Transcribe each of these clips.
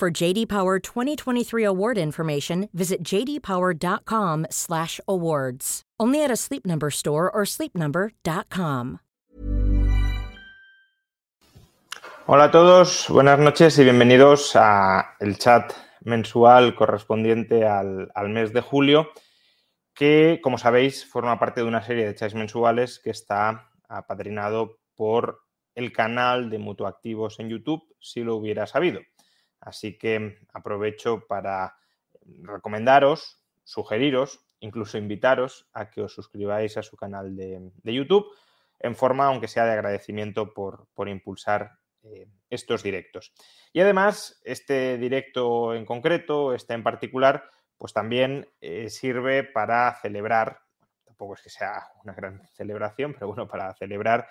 For JD Power 2023 award information, visit jdpower.com/awards. Only at a Sleep Number store or sleepnumber.com. Hola a todos, buenas noches y bienvenidos a el chat mensual correspondiente al, al mes de julio, que, como sabéis, forma parte de una serie de chats mensuales que está apadrinado por el canal de Mutuactivos en YouTube, si lo hubiera sabido. Así que aprovecho para recomendaros, sugeriros, incluso invitaros a que os suscribáis a su canal de, de YouTube en forma, aunque sea de agradecimiento por, por impulsar eh, estos directos. Y además, este directo en concreto, este en particular, pues también eh, sirve para celebrar, tampoco es que sea una gran celebración, pero bueno, para celebrar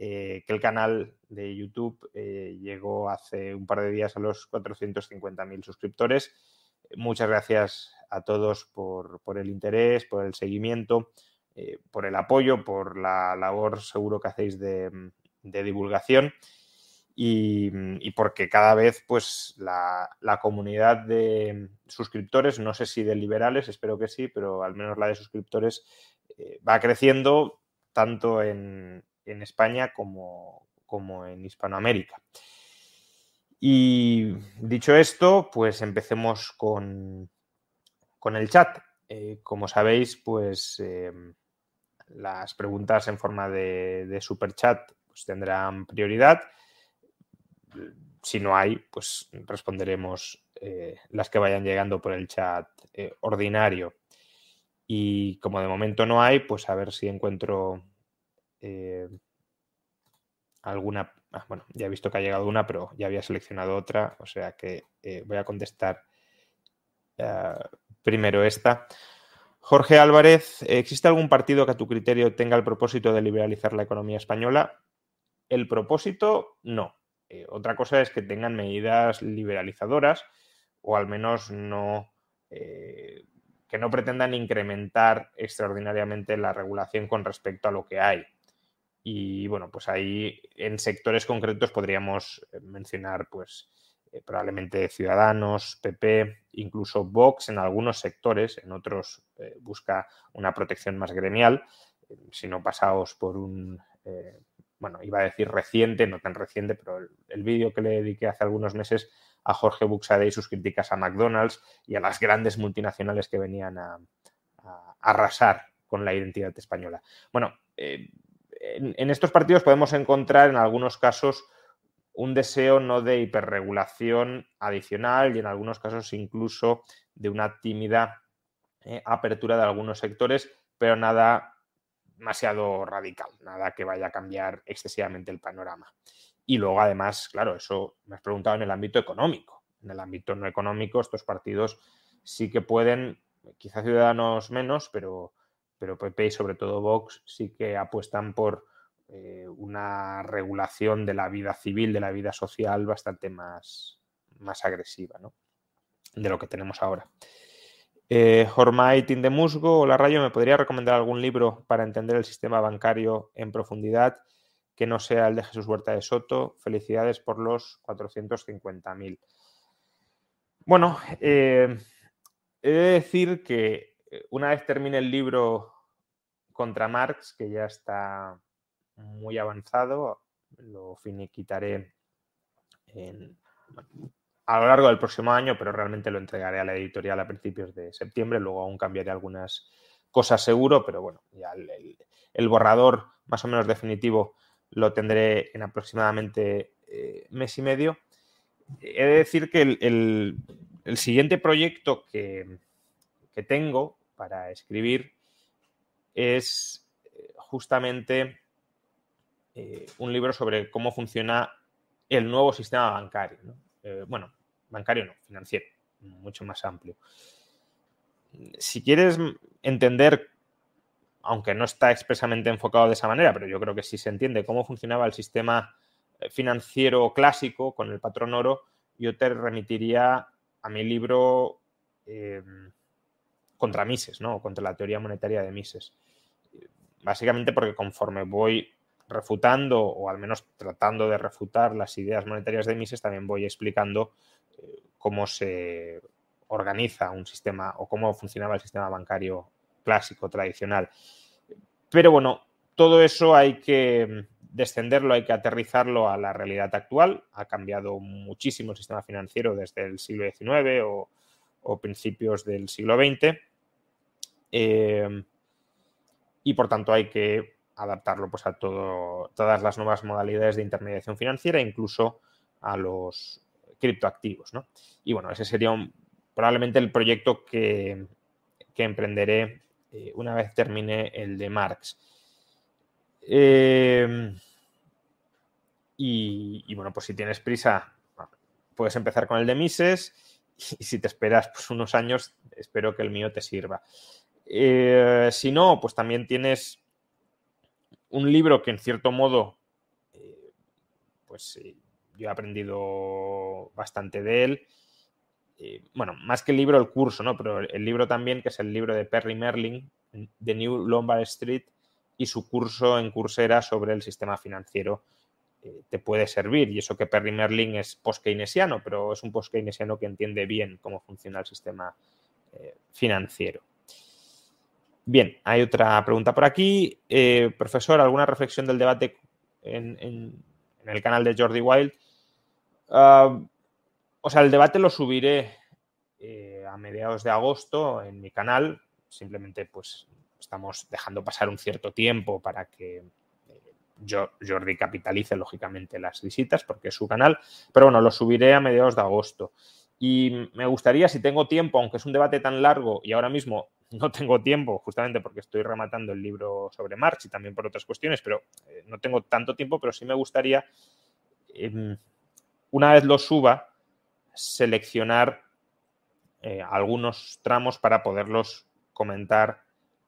eh, que el canal de YouTube eh, llegó hace un par de días a los 450.000 suscriptores. Muchas gracias a todos por, el interés, por el seguimiento, eh, por el apoyo, por la labor seguro que hacéis de, de divulgación y, y, porque cada vez pues la, comunidad de suscriptores, no sé si de liberales, espero que sí, pero al menos la de suscriptores va creciendo tanto en, en España como, como, en Hispanoamérica. Y dicho esto, pues empecemos con, con el chat. Eh, como sabéis, pues eh, las preguntas en forma de, de super chat pues, tendrán prioridad si no hay, pues responderemos eh, las que vayan llegando por el chat ordinario. Y como de momento no hay, pues a ver si encuentro eh, alguna. Ah, bueno, ya he visto que ha llegado una, pero ya había seleccionado otra, o sea que eh, voy a contestar uh, primero esta. Jorge Álvarez, ¿existe algún partido que a tu criterio tenga el propósito de liberalizar la economía española? El propósito, no. Eh, otra cosa es que tengan medidas liberalizadoras o al menos no eh, que no pretendan incrementar extraordinariamente la regulación con respecto a lo que hay. Y bueno, pues ahí en sectores concretos podríamos eh, mencionar pues eh, probablemente Ciudadanos, PP, incluso Vox en algunos sectores, en otros eh, busca una protección más gremial, si no pasaos por un bueno, iba a decir reciente, no tan reciente, pero el, el vídeo que le dediqué hace algunos meses a Jorge Buxade y sus críticas a McDonald's y a las grandes multinacionales que venían a, arrasar con la identidad española. Bueno, en, estos partidos podemos encontrar en algunos casos un deseo no de hiperregulación adicional y en algunos casos incluso de una tímida eh, apertura de algunos sectores, pero nada demasiado radical, nada que vaya a cambiar excesivamente el panorama. Y luego, además, claro, eso me has preguntado en el ámbito económico. En el ámbito no económico, estos partidos sí que pueden, quizá Ciudadanos menos, pero, pero PP y sobre todo Vox sí que apuestan por eh, una regulación de la vida civil, de la vida social bastante más, más agresiva ¿no? de lo que tenemos ahora. Eh, Hormait de Musgo, hola Rayo, ¿me podría recomendar algún libro para entender el sistema bancario en profundidad que no sea el de Jesús Huerta de Soto? Felicidades por los 450.000. Bueno, eh, he de decir que una vez termine el libro contra Marx, que ya está muy avanzado, lo finiquitaré a lo largo del próximo año, pero realmente lo entregaré a la editorial a principios de septiembre. Luego aún cambiaré algunas cosas seguro, pero bueno, ya el, borrador más o menos definitivo lo tendré en aproximadamente eh, mes y medio. He de decir que el, el siguiente proyecto que, que, tengo para escribir es eh, justamente eh, un libro sobre cómo funciona el nuevo sistema bancario. Eh, bueno, bancario no, financiero, mucho más amplio. Si quieres entender, aunque no está expresamente enfocado de esa manera, pero yo creo que sí se entiende cómo funcionaba el sistema financiero clásico con el patrón oro, yo te remitiría a mi libro contra Mises, ¿no? contra la teoría monetaria de Mises. Básicamente porque conforme voy refutando o al menos tratando de refutar las ideas monetarias de Mises, también voy explicando eh, cómo se organiza un sistema o cómo funcionaba el sistema bancario clásico, tradicional. Pero bueno, todo eso hay que descenderlo, hay que aterrizarlo a la realidad actual. Ha cambiado muchísimo el sistema financiero desde el siglo XIX o, principios del siglo XX. Eh, y por tanto hay que adaptarlo pues, a todas las nuevas modalidades de intermediación financiera, incluso a los criptoactivos. Y bueno, ese sería probablemente el proyecto que, emprenderé eh, una vez termine el de Marx. Em, y, bueno, pues si tienes prisa, puedes empezar con el de Mises y si te esperas pues, unos años, espero que el mío te sirva. Eh, si no, pues también tienes un libro que en cierto modo, eh, pues yo he aprendido bastante de él. Eh, bueno, más que el libro, el curso, ¿no? Pero el libro también, que es el libro de Perry Merlin, de New Lombard Street, y su curso en Coursera sobre el sistema financiero te puede servir. Y eso que Perry Merlin es post-keynesiano, pero es un post-keynesiano que entiende bien cómo funciona el sistema financiero. Bien, hay otra pregunta por aquí. Eh, profesor, ¿alguna reflexión del debate en, el canal de Jordi Wild? Ah, o sea, el debate lo subiré eh, a mediados de agosto en mi canal. Simplemente, pues, estamos dejando pasar un cierto tiempo para que eh, Jordi capitalice, lógicamente, las visitas, porque es su canal. Pero bueno, lo subiré a mediados de agosto. Y me gustaría, si tengo tiempo, aunque es un debate tan largo y ahora mismo no tengo tiempo, justamente porque estoy rematando el libro sobre Marx y también por otras cuestiones, pero eh, no tengo tanto tiempo, pero sí me gustaría, em, una vez lo suba, seleccionar eh, algunos tramos para poderlos comentar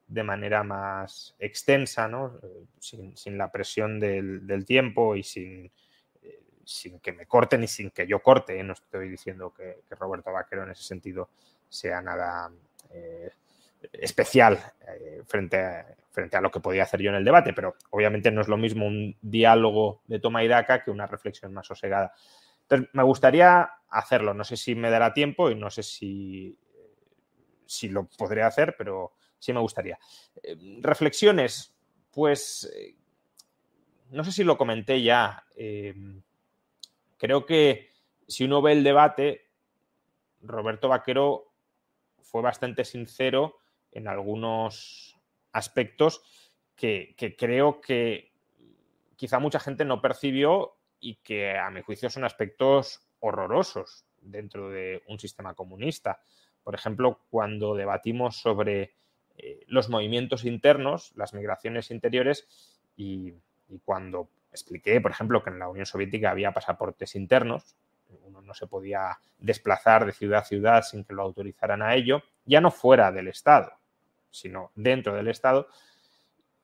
de manera más extensa, ¿no? Eh, sin, la presión del, tiempo y sin, sin, que me corten y sin que yo corte. No estoy diciendo que, Roberto Vaquero en ese sentido sea nada especial eh, frente, a, frente a lo que podía hacer yo en el debate, pero obviamente no es lo mismo un diálogo de toma y daca que una reflexión más sosegada. Entonces, me gustaría hacerlo, no sé si me dará tiempo y no sé si, si lo podré hacer, pero sí me gustaría. Eh, reflexiones, pues eh, no sé si lo comenté ya. Creo que si uno ve el debate, Roberto Vaquero fue bastante sincero en algunos aspectos que, creo que quizá mucha gente no percibió y que a mi juicio son aspectos horrorosos dentro de un sistema comunista. Por ejemplo, cuando debatimos sobre eh, los movimientos internos, las migraciones interiores, y, cuando expliqué, por ejemplo, que en la Unión Soviética había pasaportes internos, uno no se podía desplazar de ciudad a ciudad sin que lo autorizaran a ello, ya no fuera del Estado, sino dentro del Estado.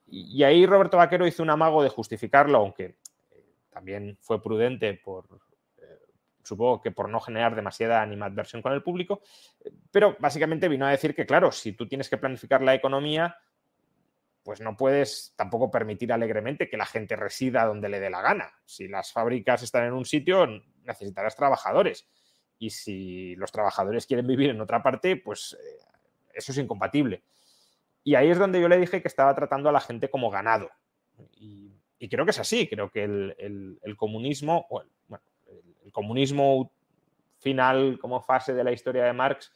Y, ahí Roberto Vaquero hizo un amago de justificarlo, aunque eh, también fue prudente por, eh, supongo que por no generar demasiada animadversión con el público, pero básicamente vino a decir que, claro, si tú tienes que planificar la economía, pues no puedes tampoco permitir alegremente que la gente resida donde le dé la gana. Si las fábricas están en un sitio, necesitarás trabajadores. Y si los trabajadores quieren vivir en otra parte, pues eh, eso es incompatible. Y ahí es donde yo le dije que estaba tratando a la gente como ganado. Y, creo que es así, creo que el, comunismo, el, comunismo final como fase de la historia de Marx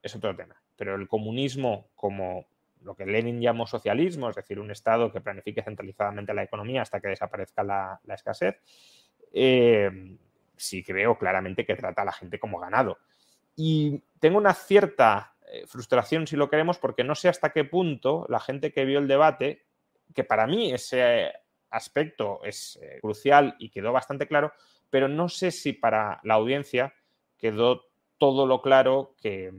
es otro tema. Pero el comunismo como lo que Lenin llamó socialismo, es decir, un Estado que planifique centralizadamente la economía hasta que desaparezca la, escasez, eh, sí creo claramente que trata a la gente como ganado. Y tengo una cierta eh, frustración, si lo queremos, porque no sé hasta qué punto la gente que vio el debate, que para mí ese aspecto es eh, crucial y quedó bastante claro, pero no sé si para la audiencia quedó todo lo claro que,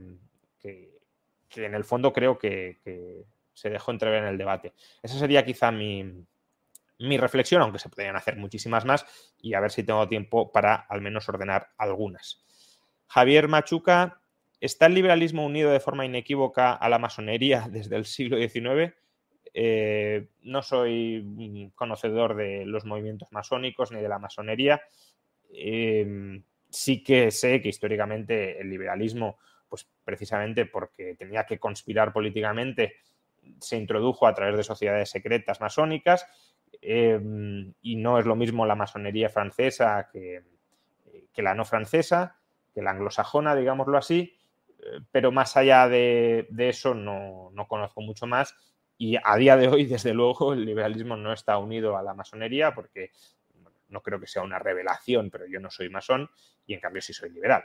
en el fondo creo que, se dejó entrever en el debate. Esa sería quizá mi, mi reflexión, aunque se podrían hacer muchísimas más, y a ver si tengo tiempo para al menos ordenar algunas. Javier Machuca, ¿está el liberalismo unido de forma inequívoca a la masonería desde el siglo XIX? Eh, no soy conocedor de los movimientos masónicos ni de la masonería. Em, sí que sé que históricamente el liberalismo, pues precisamente porque tenía que conspirar políticamente, se introdujo a través de sociedades secretas masónicas em, y no es lo mismo la masonería francesa que, la no francesa, que la anglosajona, digámoslo así, eh, pero más allá de, eso no, no, conozco mucho más y a día de hoy, desde luego, el liberalismo no está unido a la masonería porque no creo que sea una revelación, pero yo no soy masón y en cambio sí soy liberal.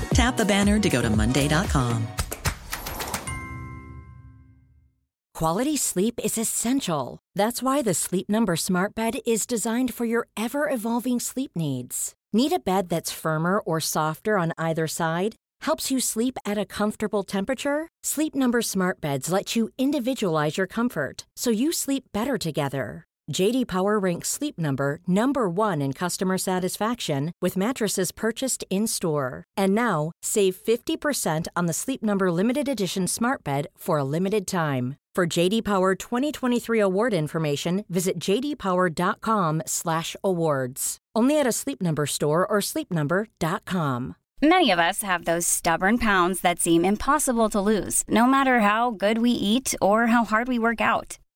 Tap the banner to go to Monday.com. Quality sleep is essential. That's why the Sleep Number Smart Bed is designed for your ever evolving sleep needs. Need a bed that's firmer or softer on either side? helps you sleep at a comfortable temperature? Sleep Number smart beds let you individualize your comfort so you sleep better together. JD Power ranks Sleep Number number 1 in customer satisfaction with mattresses purchased in-store. And now, save 50% on the Sleep Number limited edition smart bed for a limited time. For JD Power 2023 award information, visit jdpower.com/awards. Only at a Sleep Number store or sleepnumber.com. Many of us have those stubborn pounds that seem impossible to lose, no matter how good we eat or how hard we work out.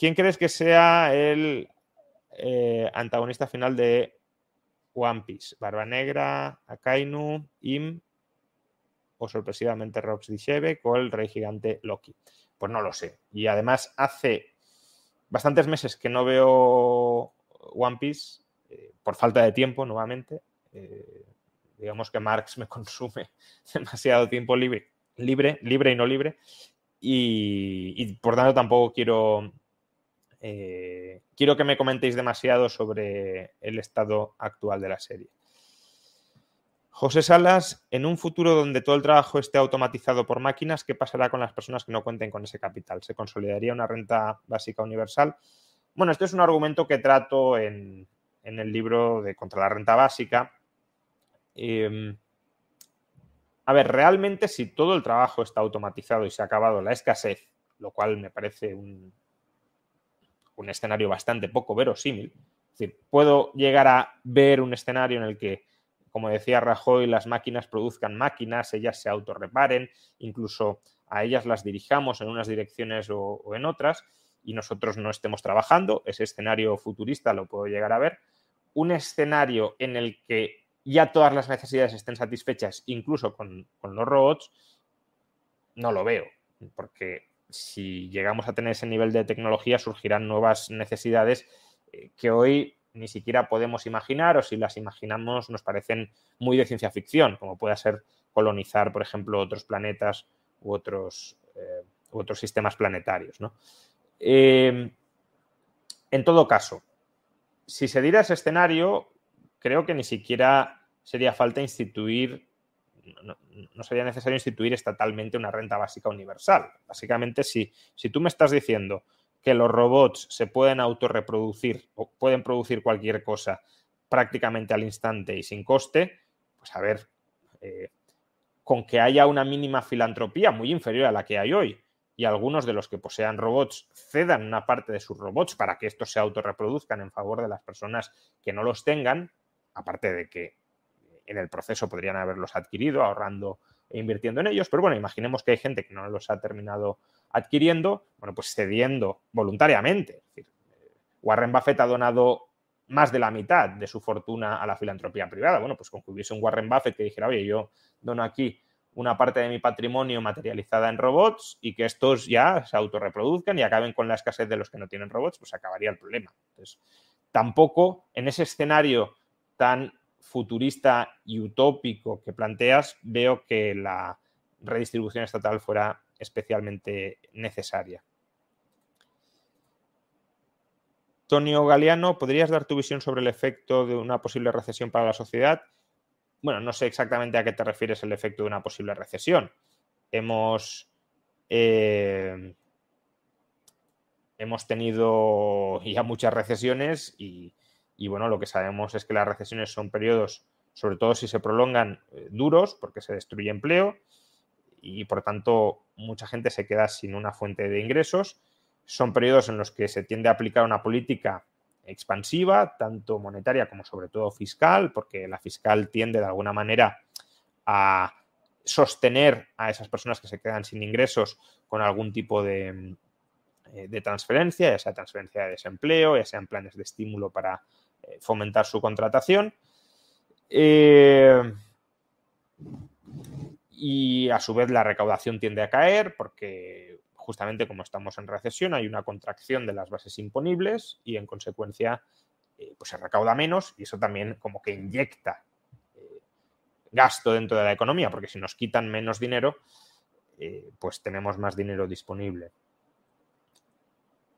¿Quién crees que sea el eh, antagonista final de One Piece? ¿Barba Negra, Akainu, Im o sorpresivamente Rox Dishevek o el rey gigante Loki? Pues no lo sé. Y además hace bastantes meses que no veo One Piece eh, por falta de tiempo nuevamente. Eh, digamos que Marx me consume demasiado tiempo libre, libre y no libre. Y, por tanto tampoco quiero, eh, quiero que me comentéis demasiado sobre el estado actual de la serie. José Salas, en un futuro donde todo el trabajo esté automatizado por máquinas, ¿qué pasará con las personas que no cuenten con ese capital? ¿Se consolidaría una renta básica universal? Bueno, este es un argumento que trato en, el libro de Contra la Renta Básica. Em, a ver, realmente si todo el trabajo está automatizado y se ha acabado la escasez, lo cual me parece un, un escenario bastante poco verosímil, es decir, puedo llegar a ver un escenario en el que como decía Rajoy, las máquinas produzcan máquinas, ellas se autorreparen, incluso a ellas las dirijamos en unas direcciones o, en otras y nosotros no estemos trabajando. Ese escenario futurista lo puedo llegar a ver. Un escenario en el que ya todas las necesidades estén satisfechas, incluso con, los robots, no lo veo, porque si llegamos a tener ese nivel de tecnología surgirán nuevas necesidades eh, que hoy ni siquiera podemos imaginar o si las imaginamos nos parecen muy de ciencia ficción, como puede ser colonizar, por ejemplo, otros planetas u otros, eh, otros sistemas planetarios. Em, en todo caso, si se diera ese escenario, creo que ni siquiera sería falta instituir, no, sería necesario instituir estatalmente una renta básica universal. Básicamente, si, si tú me estás diciendo que los robots se pueden autorreproducir o pueden producir cualquier cosa prácticamente al instante y sin coste, pues a ver, eh, con que haya una mínima filantropía muy inferior a la que hay hoy y algunos de los que posean robots cedan una parte de sus robots para que estos se autorreproduzcan en favor de las personas que no los tengan, aparte de que en el proceso podrían haberlos adquirido ahorrando e invirtiendo en ellos, pero bueno, imaginemos que hay gente que no los ha terminado adquiriendo, bueno, pues cediendo voluntariamente. Warren Buffett ha donado más de la mitad de su fortuna a la filantropía privada. Bueno, pues con que hubiese un Warren Buffett que dijera, oye, yo dono aquí una parte de mi patrimonio materializada en robots y que estos ya se autorreproduzcan y acaben con la escasez de los que no tienen robots, pues acabaría el problema. Entonces, tampoco en ese escenario tan futurista y utópico que planteas, veo que la redistribución estatal fuera especialmente necesaria. Tonio Galeano, ¿podrías dar tu visión sobre el efecto de una posible recesión para la sociedad? Bueno, no sé exactamente a qué te refieres el efecto de una posible recesión. Hemos, eh, hemos tenido ya muchas recesiones y, y bueno, lo que sabemos es que las recesiones son periodos, sobre todo si se prolongan, eh, duros, porque se destruye empleo y por tanto mucha gente se queda sin una fuente de ingresos. Son periodos en los que se tiende a aplicar una política expansiva, tanto monetaria como sobre todo fiscal, porque la fiscal tiende de alguna manera a sostener a esas personas que se quedan sin ingresos con algún tipo de, eh, de transferencia, ya sea transferencia de desempleo, ya sean planes de estímulo para fomentar su contratación. Eh, y a su vez la recaudación tiende a caer porque justamente como estamos en recesión hay una contracción de las bases imponibles y en consecuencia eh, pues se recauda menos y eso también como que inyecta gasto dentro de la economía porque si nos quitan menos dinero pues tenemos más dinero disponible.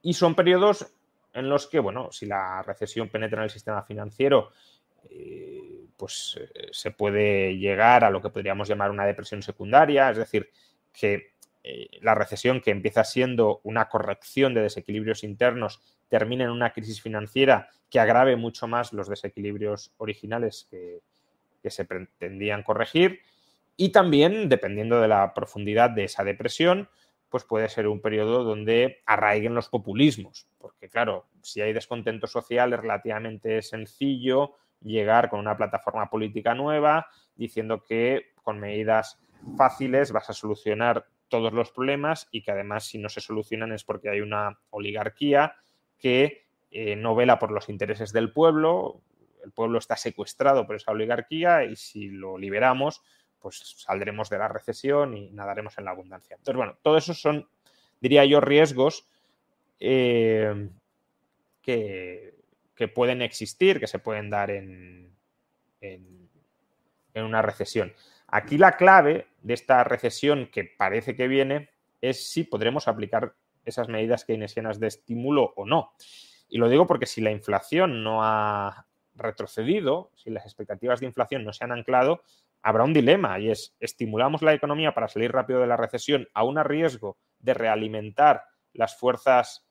Y son periodos en los que, bueno, si la recesión penetra en el sistema financiero, eh, pues eh, se puede llegar a lo que podríamos llamar una depresión secundaria, es decir, que eh, la recesión que empieza siendo una corrección de desequilibrios internos termine en una crisis financiera que agrave mucho más los desequilibrios originales que se pretendían corregir. Y también, dependiendo de la profundidad de esa depresión, pues puede ser un periodo donde arraiguen los populismos, porque claro, si hay descontento social es relativamente sencillo llegar con una plataforma política nueva diciendo que con medidas fáciles vas a solucionar todos los problemas y que además si no se solucionan es porque hay una oligarquía que eh, no vela por los intereses del pueblo, el pueblo está secuestrado por esa oligarquía y si lo liberamos, pues saldremos de la recesión y nadaremos en la abundancia. Entonces, bueno, todo eso son, diría yo, riesgos eh, que, pueden existir, que se pueden dar en, en, una recesión. Aquí la clave de esta recesión que parece que viene es si podremos aplicar esas medidas keynesianas de estímulo o no. Y lo digo porque si la inflación no ha retrocedido, si las expectativas de inflación no se han anclado, habrá un dilema y es, estimulamos la economía para salir rápido de la recesión a un riesgo de realimentar las fuerzas,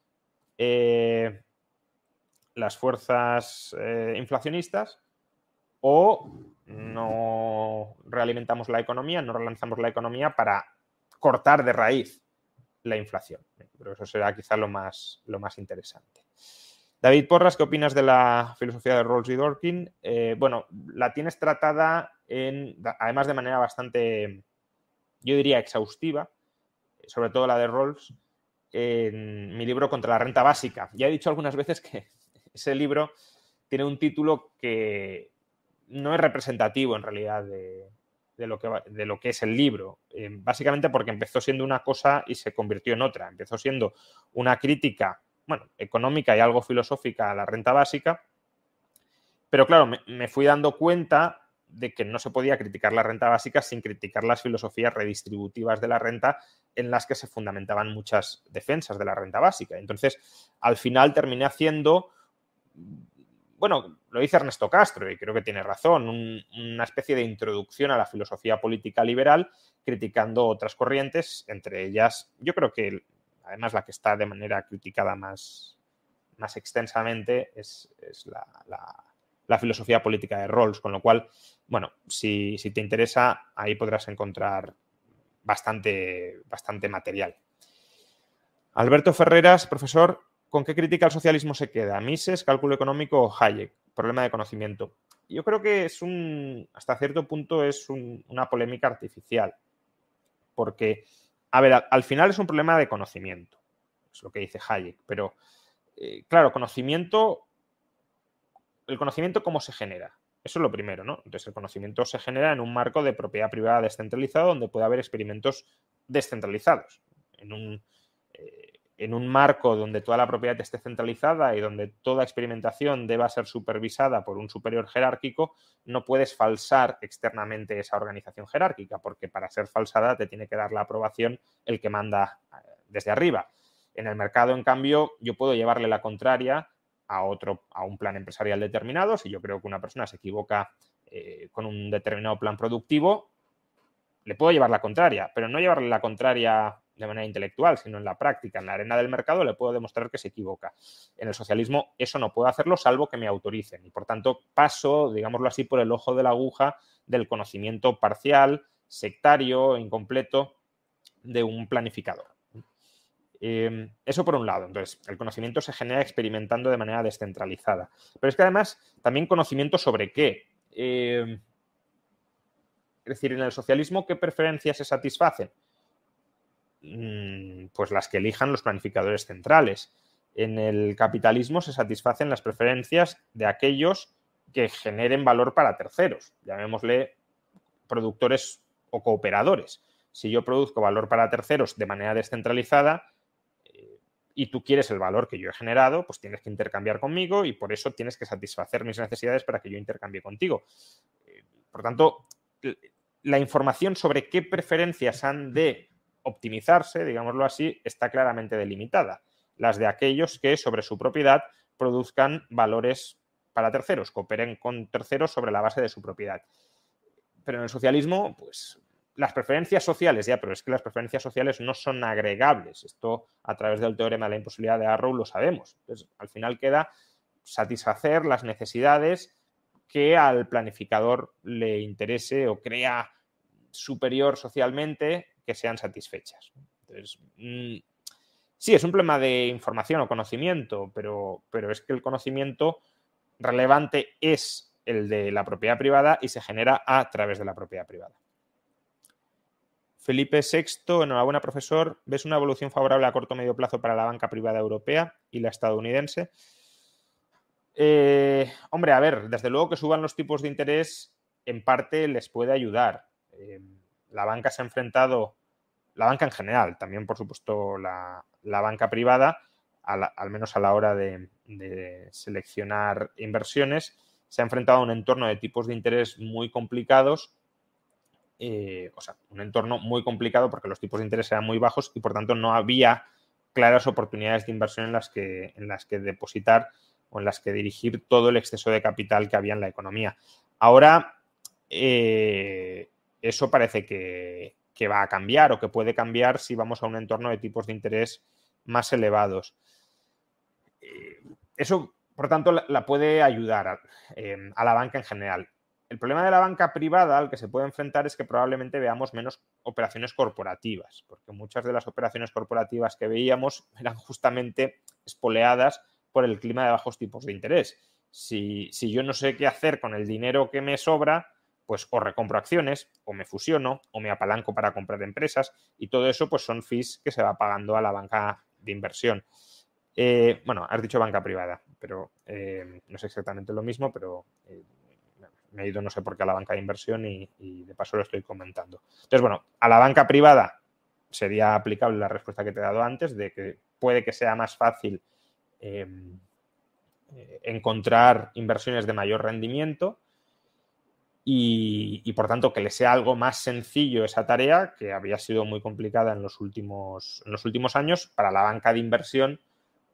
eh, las fuerzas eh, inflacionistas o no realimentamos la economía, no relanzamos la economía para cortar de raíz la inflación. Pero eso será quizá lo más, lo más interesante. David Porras, ¿qué opinas de la filosofía de Rawls y Dworkin? Eh, bueno, la tienes tratada en, además de manera bastante, yo diría, exhaustiva, sobre todo la de Rawls, en mi libro Contra la renta básica. Ya he dicho algunas veces que ese libro tiene un título que no es representativo en realidad de, lo, que, de lo, que, es el libro. Eh, básicamente porque empezó siendo una cosa y se convirtió en otra. Empezó siendo una crítica bueno, económica y algo filosófica a la renta básica. Pero claro, me, fui dando cuenta de que no se podía criticar la renta básica sin criticar las filosofías redistributivas de la renta en las que se fundamentaban muchas defensas de la renta básica. Entonces, al final terminé haciendo, bueno, lo dice Ernesto Castro y creo que tiene razón, una especie de introducción a la filosofía política liberal criticando otras corrientes, entre ellas, yo creo que además la que está de manera criticada más, más extensamente es, la, la filosofía política de Rawls, con lo cual, bueno, si, si te interesa, ahí podrás encontrar bastante, bastante material. Alberto Ferreras, profesor, ¿con qué crítica al socialismo se queda? ¿Mises, cálculo económico o Hayek? Problema de conocimiento. Yo creo que es un, hasta cierto punto, es una polémica artificial. Porque, a ver, al, final es un problema de conocimiento. Es lo que dice Hayek. Pero, eh, claro, conocimiento, el conocimiento cómo se genera. Eso es lo primero, ¿no? Entonces, el conocimiento se genera en un marco de propiedad privada descentralizado donde puede haber experimentos descentralizados. En un, eh, en un marco donde toda la propiedad esté centralizada y donde toda experimentación deba ser supervisada por un superior jerárquico, no puedes falsar externamente esa organización jerárquica, porque para ser falsada te tiene que dar la aprobación el que manda eh, desde arriba. En el mercado, en cambio, yo puedo llevarle la contraria a otro, a un plan empresarial determinado. Si yo creo que una persona se equivoca eh, con un determinado plan productivo, le puedo llevar la contraria, pero no llevarle la contraria de manera intelectual, sino en la práctica, en la arena del mercado, le puedo demostrar que se equivoca. En el socialismo eso no puedo hacerlo salvo que me autoricen y por tanto paso, digámoslo así, por el ojo de la aguja del conocimiento parcial, sectario, incompleto de un planificador. Em, eso por un lado. Entonces, el conocimiento se genera experimentando de manera descentralizada. Pero es que además, también conocimiento sobre qué. Em, es decir, en el socialismo, ¿qué preferencias se satisfacen? Mm, pues las que elijan los planificadores centrales. En el capitalismo se satisfacen las preferencias de aquellos que generen valor para terceros, llamémosle productores o cooperadores. Si yo produzco valor para terceros de manera descentralizada, y tú quieres el valor que yo he generado, pues tienes que intercambiar conmigo y por eso tienes que satisfacer mis necesidades para que yo intercambie contigo. Eh, por tanto, la información sobre qué preferencias han de optimizarse, digámoslo así, está claramente delimitada. Las de aquellos que sobre su propiedad produzcan valores para terceros, cooperen con terceros sobre la base de su propiedad. Pero en el socialismo, pues las preferencias sociales, ya, pero es que las preferencias sociales no son agregables. Esto a través del teorema de la imposibilidad de Arrow lo sabemos. Entonces, al final queda satisfacer las necesidades que al planificador le interese o crea superior socialmente que sean satisfechas. Entonces, mm, sí, es un problema de información o conocimiento, pero, pero es que el conocimiento relevante es el de la propiedad privada y se genera a través de la propiedad privada. Felipe VI, enhorabuena profesor, ¿ves una evolución favorable a corto o medio plazo para la banca privada europea y la estadounidense? Eh, hombre, a ver, desde luego que suban los tipos de interés en parte les puede ayudar. Eh, la banca se ha enfrentado, la banca en general, también por supuesto la, banca privada, al menos a la hora de, seleccionar inversiones, se ha enfrentado a un entorno de tipos de interés muy complicados eh, o sea, un entorno muy complicado porque los tipos de interés eran muy bajos y por tanto no había claras oportunidades de inversión en las que, en las que depositar o en las que dirigir todo el exceso de capital que había en la economía. Ahora, eh, eso parece que, va a cambiar o que puede cambiar si vamos a un entorno de tipos de interés más elevados. Eh, eso, por tanto, la, puede ayudar a la banca en general. El problema de la banca privada al que se puede enfrentar es que probablemente veamos menos operaciones corporativas, porque muchas de las operaciones corporativas que veíamos eran justamente espoleadas por el clima de bajos tipos de interés. Si, yo no sé qué hacer con el dinero que me sobra, pues o recompro acciones, o me fusiono, o me apalanco para comprar empresas, y todo eso pues son fees que se va pagando a la banca de inversión. Eh, bueno, has dicho banca privada, pero eh, no es exactamente lo mismo, pero eh, me he ido no sé por qué a la banca de inversión y, de paso lo estoy comentando. Entonces, bueno, a la banca privada sería aplicable la respuesta que te he dado antes, de que puede que sea más fácil encontrar inversiones de mayor rendimiento y, por tanto que le sea algo más sencillo esa tarea que había sido muy complicada en los últimos, en los últimos años. Para la banca de inversión,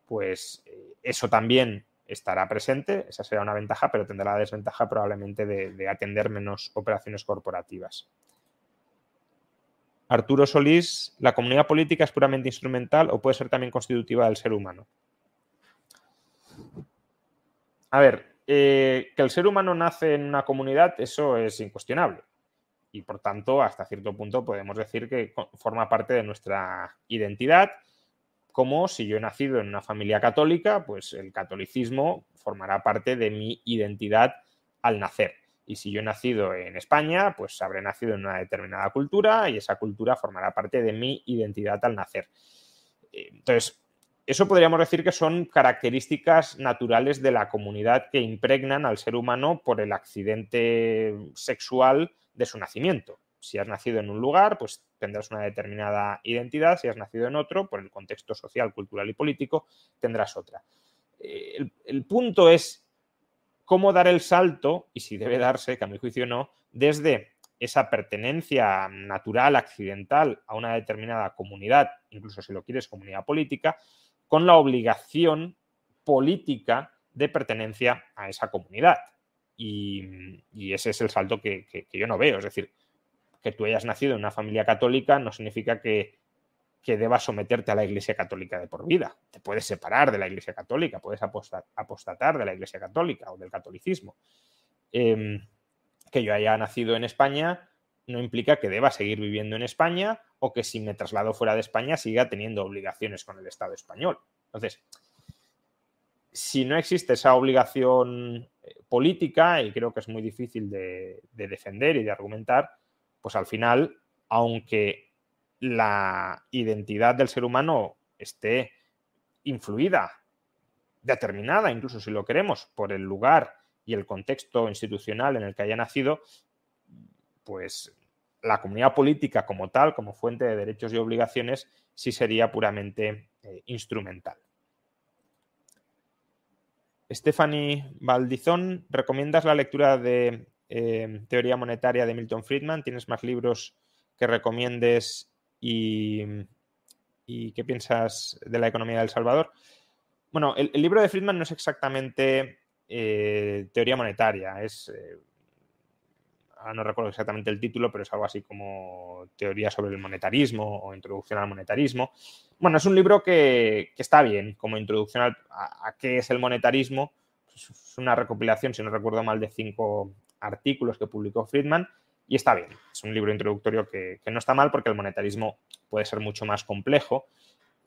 pues eh, eso también estará presente, esa será una ventaja, pero tendrá la desventaja probablemente de, atender menos operaciones corporativas. Arturo Solís, ¿la comunidad política es puramente instrumental o puede ser también constitutiva del ser humano? A ver, eh, que el ser humano nace en una comunidad, eso es incuestionable. Y por tanto, hasta cierto punto podemos decir que forma parte de nuestra identidad, como si yo he nacido en una familia católica, pues el catolicismo formará parte de mi identidad al nacer. Y si yo he nacido en España, pues habré nacido en una determinada cultura y esa cultura formará parte de mi identidad al nacer. Eh, entonces, eso podríamos decir que son características naturales de la comunidad que impregnan al ser humano por el accidente sexual de su nacimiento. Si has nacido en un lugar, pues tendrás una determinada identidad. Si has nacido en otro, por el contexto social, cultural y político, tendrás otra. Eh, el, el punto es cómo dar el salto, y si debe darse, que a mi juicio no, desde esa pertenencia natural, accidental a una determinada comunidad, incluso si lo quieres comunidad política, con la obligación política de pertenencia a esa comunidad. Y, ese es el salto que, yo no veo. Es decir, que tú hayas nacido en una familia católica no significa que debas someterte a la Iglesia Católica de por vida. Te puedes separar de la Iglesia Católica, puedes apostatar de la Iglesia Católica o del catolicismo. Em, que yo haya nacido en España no implica que deba seguir viviendo en España o que si me traslado fuera de España siga teniendo obligaciones con el Estado español. Entonces, si no existe esa obligación eh, política, y creo que es muy difícil de defender y de argumentar, pues al final, aunque la identidad del ser humano esté influida, determinada, incluso si lo queremos, por el lugar y el contexto institucional en el que haya nacido, pues la comunidad política como tal, como fuente de derechos y obligaciones, sí sería puramente eh, instrumental. Stephanie Valdizón, ¿recomiendas la lectura de eh, Teoría Monetaria de Milton Friedman? ¿Tienes más libros que recomiendes y, qué piensas de la economía del Salvador. Bueno, el, libro de Friedman no es exactamente eh, teoría monetaria, es, eh, no recuerdo exactamente el título, pero es algo así como teoría sobre el monetarismo o introducción al monetarismo. Bueno, es un libro que, está bien como introducción a, qué es el monetarismo. Es una recopilación, si no recuerdo mal, de cinco artículos que publicó Friedman y está bien, es un libro introductorio que, no está mal porque el monetarismo puede ser mucho más complejo.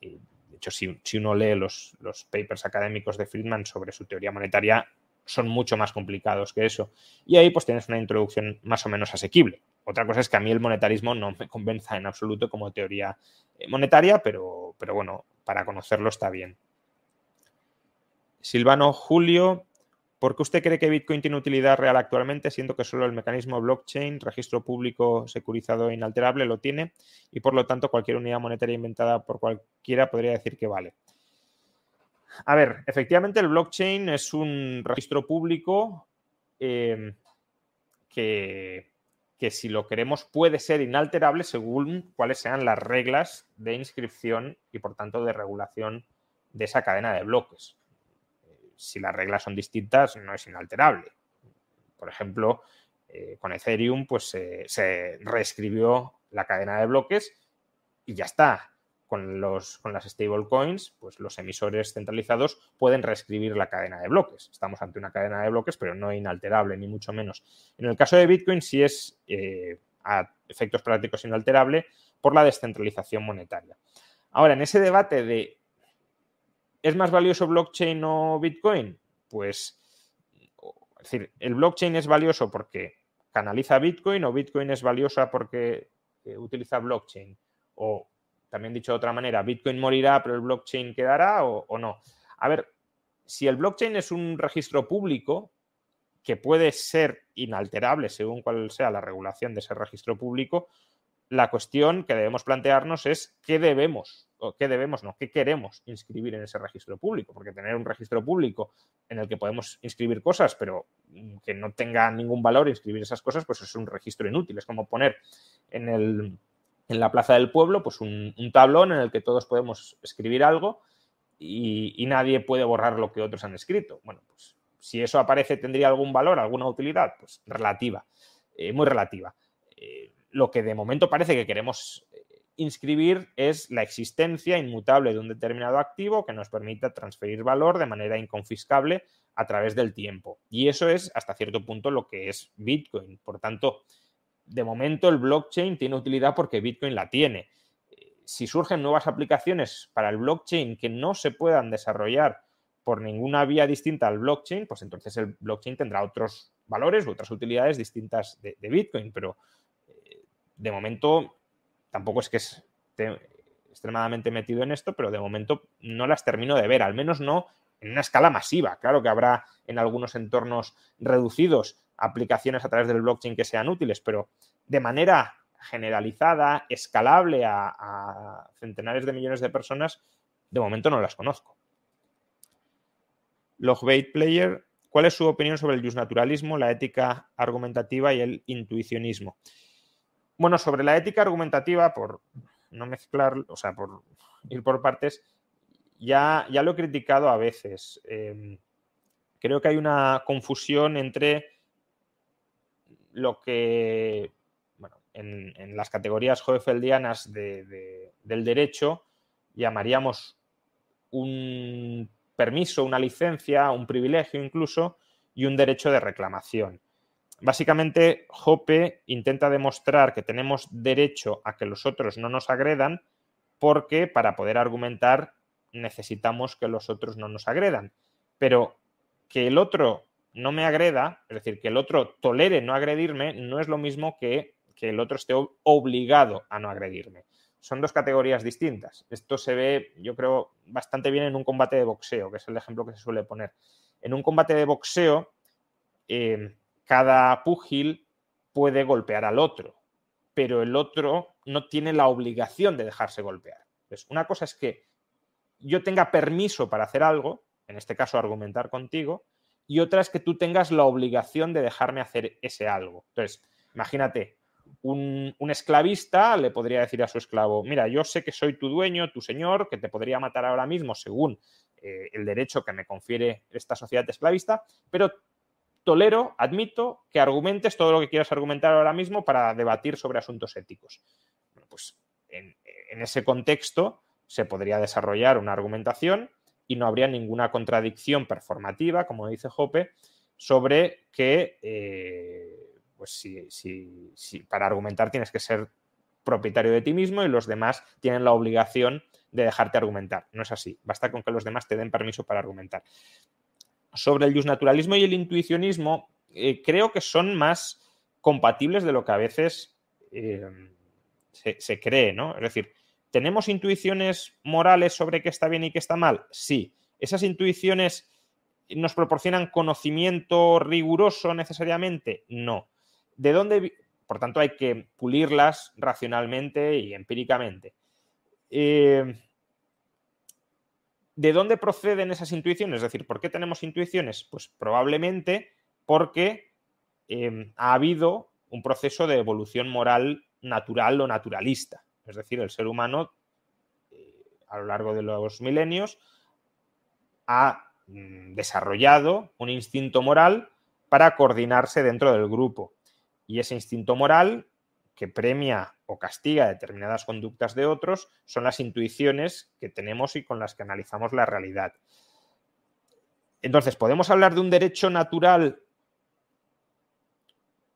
De hecho, si, uno lee los, los, papers académicos de Friedman sobre su teoría monetaria, son mucho más complicados que eso. Y ahí pues tienes una introducción más o menos asequible. Otra cosa es que a mí el monetarismo no me convenza en absoluto como teoría eh, monetaria, pero, pero bueno, para conocerlo está bien. Silvano Julio ¿Por qué usted cree que Bitcoin tiene utilidad real actualmente, siendo que solo el mecanismo blockchain, registro público securizado e inalterable, lo tiene y por lo tanto cualquier unidad monetaria inventada por cualquiera podría decir que vale? A ver, efectivamente el blockchain es un registro público em, que, que si lo queremos puede ser inalterable según cuáles sean las reglas de inscripción y por tanto de regulación de esa cadena de bloques si las reglas son distintas, no es inalterable. Por ejemplo, eh, con Ethereum, pues se reescribió la cadena de bloques y ya está. Con, los, con las stablecoins, pues los emisores centralizados pueden reescribir la cadena de bloques. Estamos ante una cadena de bloques, pero no inalterable, ni mucho menos. En el caso de Bitcoin, sí es eh, a efectos prácticos inalterable por la descentralización monetaria. Ahora, en ese debate de ¿Es más valioso blockchain o Bitcoin? Pues, es decir, el blockchain es valioso porque canaliza Bitcoin o Bitcoin es valiosa porque utiliza blockchain. O, también dicho de otra manera, Bitcoin morirá pero el blockchain quedará o, no. A ver, si el blockchain es un registro público que puede ser inalterable según cuál sea la regulación de ese registro público, la cuestión que debemos plantearnos es qué debemos, o qué debemos, no, qué queremos inscribir en ese registro público, porque tener un registro público en el que podemos inscribir cosas, pero que no tenga ningún valor inscribir esas cosas, pues es un registro inútil. Es como poner en, el, en la plaza del pueblo pues un, tablón en el que todos podemos escribir algo y, nadie puede borrar lo que otros han escrito. Bueno, pues si eso aparece, ¿tendría algún valor, alguna utilidad? Pues relativa, eh, muy relativa. Eh, lo que de momento parece que queremos eh, inscribir es la existencia inmutable de un determinado activo que nos permita transferir valor de manera inconfiscable a través del tiempo. Y eso es hasta cierto punto lo que es Bitcoin. Por tanto, de momento el blockchain tiene utilidad porque Bitcoin la tiene. Si surgen nuevas aplicaciones para el blockchain que no se puedan desarrollar por ninguna vía distinta al blockchain, pues entonces el blockchain tendrá otros valores u otras utilidades distintas de, Bitcoin. Pero eh, de momento tampoco es que esté extremadamente metido en esto, pero de momento no las termino de ver, al menos no en una escala masiva. Claro que habrá en algunos entornos reducidos aplicaciones a través del blockchain que sean útiles, pero de manera generalizada, escalable a, centenares de millones de personas, de momento no las conozco. Logbait Player, ¿cuál es su opinión sobre el justnaturalismo, la ética argumentativa y el intuicionismo? Bueno, sobre la ética argumentativa, por no mezclar, o sea, por ir por partes, ya, ya lo he criticado a veces. Em, creo que hay una confusión entre lo que, bueno, en, las categorías hoefeldianas del derecho llamaríamos un permiso, una licencia, un privilegio incluso, y un derecho de reclamación. Básicamente, Hoppe intenta demostrar que tenemos derecho a que los otros no nos agredan porque para poder argumentar necesitamos que los otros no nos agredan. Pero que el otro no me agreda, es decir, que el otro tolere no agredirme, no es lo mismo que que el otro esté obligado a no agredirme. Son dos categorías distintas. Esto se ve, yo creo, bastante bien en un combate de boxeo, que es el ejemplo que se suele poner. En un combate de boxeo, eh, cada púgil puede golpear al otro, pero el otro no tiene la obligación de dejarse golpear. una cosa es que yo tenga permiso para hacer algo, en este caso argumentar contigo, y otra es que tú tengas la obligación de dejarme hacer ese algo. Entonces, imagínate, un, esclavista le podría decir a su esclavo, mira, yo sé que soy tu dueño, tu señor, que te podría matar ahora mismo según eh, el derecho que me confiere esta sociedad esclavista, pero tolero, admito que argumentes todo lo que quieras argumentar ahora mismo para debatir sobre asuntos éticos. Bueno, pues en, ese contexto se podría desarrollar una argumentación y no habría ninguna contradicción performativa, como dice Jope, sobre que, eh, pues si, para argumentar tienes que ser propietario de ti mismo y los demás tienen la obligación de dejarte argumentar. No es así. Basta con que los demás te den permiso para argumentar sobre el justnaturalismo y el intuicionismo eh, creo que son más compatibles de lo que a veces eh, se, cree, ¿no? Es decir, ¿tenemos intuiciones morales sobre qué está bien y qué está mal? Sí. ¿Esas intuiciones nos proporcionan conocimiento riguroso necesariamente? No. ¿De dónde? Por tanto, hay que pulirlas racionalmente y empíricamente. Eh, ¿De dónde proceden esas intuiciones? Es decir, ¿por qué tenemos intuiciones? Pues probablemente porque em, ha habido un proceso de evolución moral natural o naturalista. Es decir, el ser humano eh, a lo largo de los milenios ha mm, desarrollado un instinto moral para coordinarse dentro del grupo. Y ese instinto moral que premia o castiga determinadas conductas de otros son las intuiciones que tenemos y con las que analizamos la realidad. Entonces, ¿podemos hablar de un derecho natural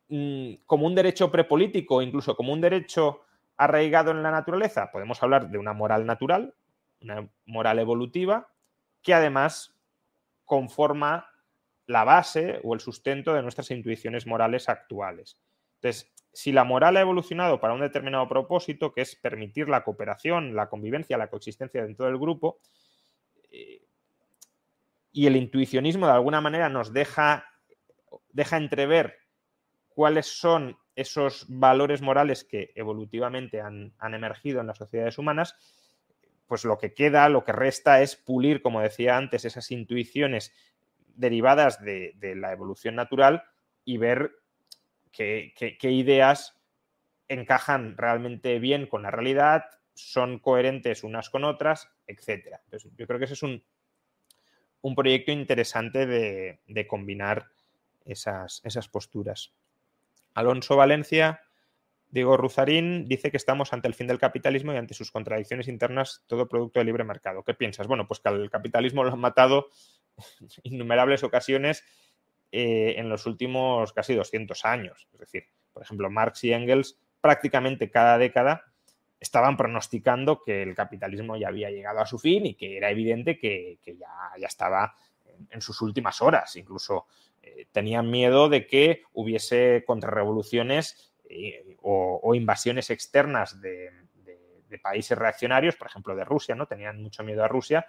mm, como un derecho prepolítico, incluso como un derecho arraigado en la naturaleza? Podemos hablar de una moral natural, una moral evolutiva, que además conforma la base o el sustento de nuestras intuiciones morales actuales. Entonces, si la moral ha evolucionado para un determinado propósito, que es permitir la cooperación, la convivencia, la coexistencia dentro del grupo, eh, y el intuicionismo de alguna manera nos deja, deja entrever cuáles son esos valores morales que evolutivamente han, emergido en las sociedades humanas, pues lo que queda, lo que resta es pulir, como decía antes, esas intuiciones derivadas de la evolución natural y ver qué, ideas encajan realmente bien con la realidad, son coherentes unas con otras, etc. Entonces, yo creo que ese es un, proyecto interesante de, combinar esas, posturas. Alonso Valencia Diego Ruzarín dice que estamos ante el fin del capitalismo y ante sus contradicciones internas, todo producto de libre mercado. ¿Qué piensas? Bueno, pues que al capitalismo lo han matado innumerables ocasiones eh, en los últimos casi 200 años. Es decir, por ejemplo, Marx y Engels prácticamente cada década estaban pronosticando que el capitalismo ya había llegado a su fin y que era evidente que, ya, estaba en, sus últimas horas. Incluso tenían miedo de que hubiese contrarrevoluciones eh, o, invasiones externas de, países reaccionarios, por ejemplo de Rusia, ¿no? Tenían mucho miedo a Rusia,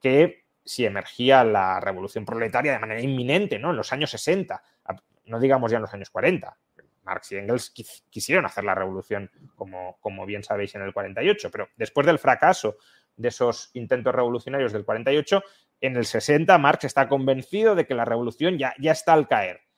que si emergía la revolución proletaria de manera inminente, ¿no? En los años 60, no digamos ya en los años 40. Marx y Engels quisieron hacer la revolución, como, como bien sabéis, en el 48, pero después del fracaso de esos intentos revolucionarios del 48, en el 60 Marx está convencido de que la revolución ya, ya está al caer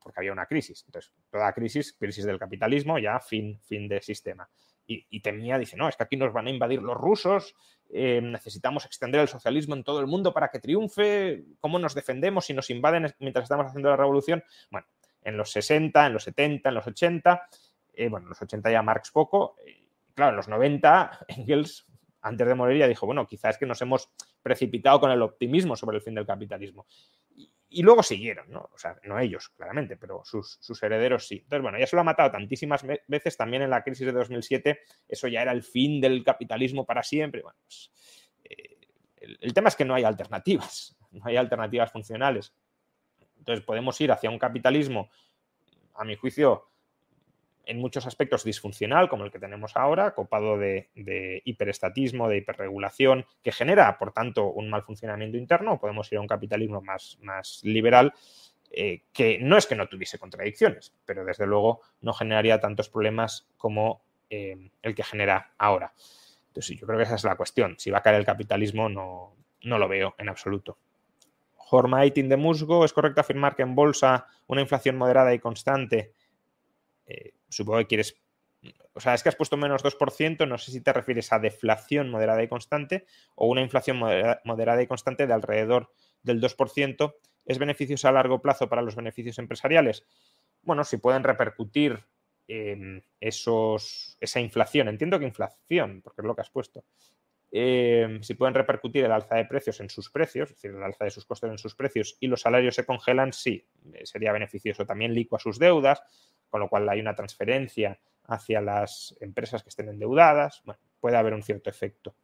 porque había una crisis. Entonces, toda crisis, crisis del capitalismo, ya fin, fin de sistema. Y, temía, dice, no, es que aquí nos van a invadir los rusos, eh, necesitamos extender el socialismo en todo el mundo para que triunfe, ¿cómo nos defendemos si nos invaden mientras estamos haciendo la revolución? Bueno, en los 60, en los 70, en los 80, eh, bueno, en los 80 ya Marx poco, claro, en los 90 Engels antes de morir ya dijo, bueno, quizás es que nos hemos precipitado con el optimismo sobre el fin del capitalismo y luego siguieron, ¿no? O sea, no ellos, claramente, pero sus, herederos sí. Entonces, bueno, ya se lo ha matado tantísimas veces, también en la crisis de 2007, eso ya era el fin del capitalismo para siempre. Bueno, pues, eh, el, tema es que no hay alternativas, no hay alternativas funcionales. Entonces, podemos ir hacia un capitalismo, a mi juicio, en muchos aspectos disfuncional, como el que tenemos ahora, copado de, hiperestatismo, de hiperregulación, que genera, por tanto, un mal funcionamiento interno, podemos ir a un capitalismo más, más liberal, eh, que no es que no tuviese contradicciones, pero desde luego no generaría tantos problemas como eh, el que genera ahora. Entonces, yo creo que esa es la cuestión. Si va a caer el capitalismo, no, no lo veo en absoluto. Hormaitin de Musgo, ¿es correcto afirmar que en bolsa una inflación moderada y constante eh, supongo que quieres... O sea, es que has puesto menos 2%, no sé si te refieres a deflación moderada y constante o una inflación moderada y constante de alrededor del 2%. ¿Es beneficiosa a largo plazo para los beneficios empresariales? Bueno, si pueden repercutir esos, esa inflación, entiendo que inflación, porque es lo que has puesto, em, si pueden repercutir el alza de precios en sus precios, es decir, el alza de sus costes en sus precios y los salarios se congelan, sí, sería beneficioso. También licua sus deudas, con lo cual hay una transferencia hacia las empresas que estén endeudadas. Bueno, puede haber un cierto efecto.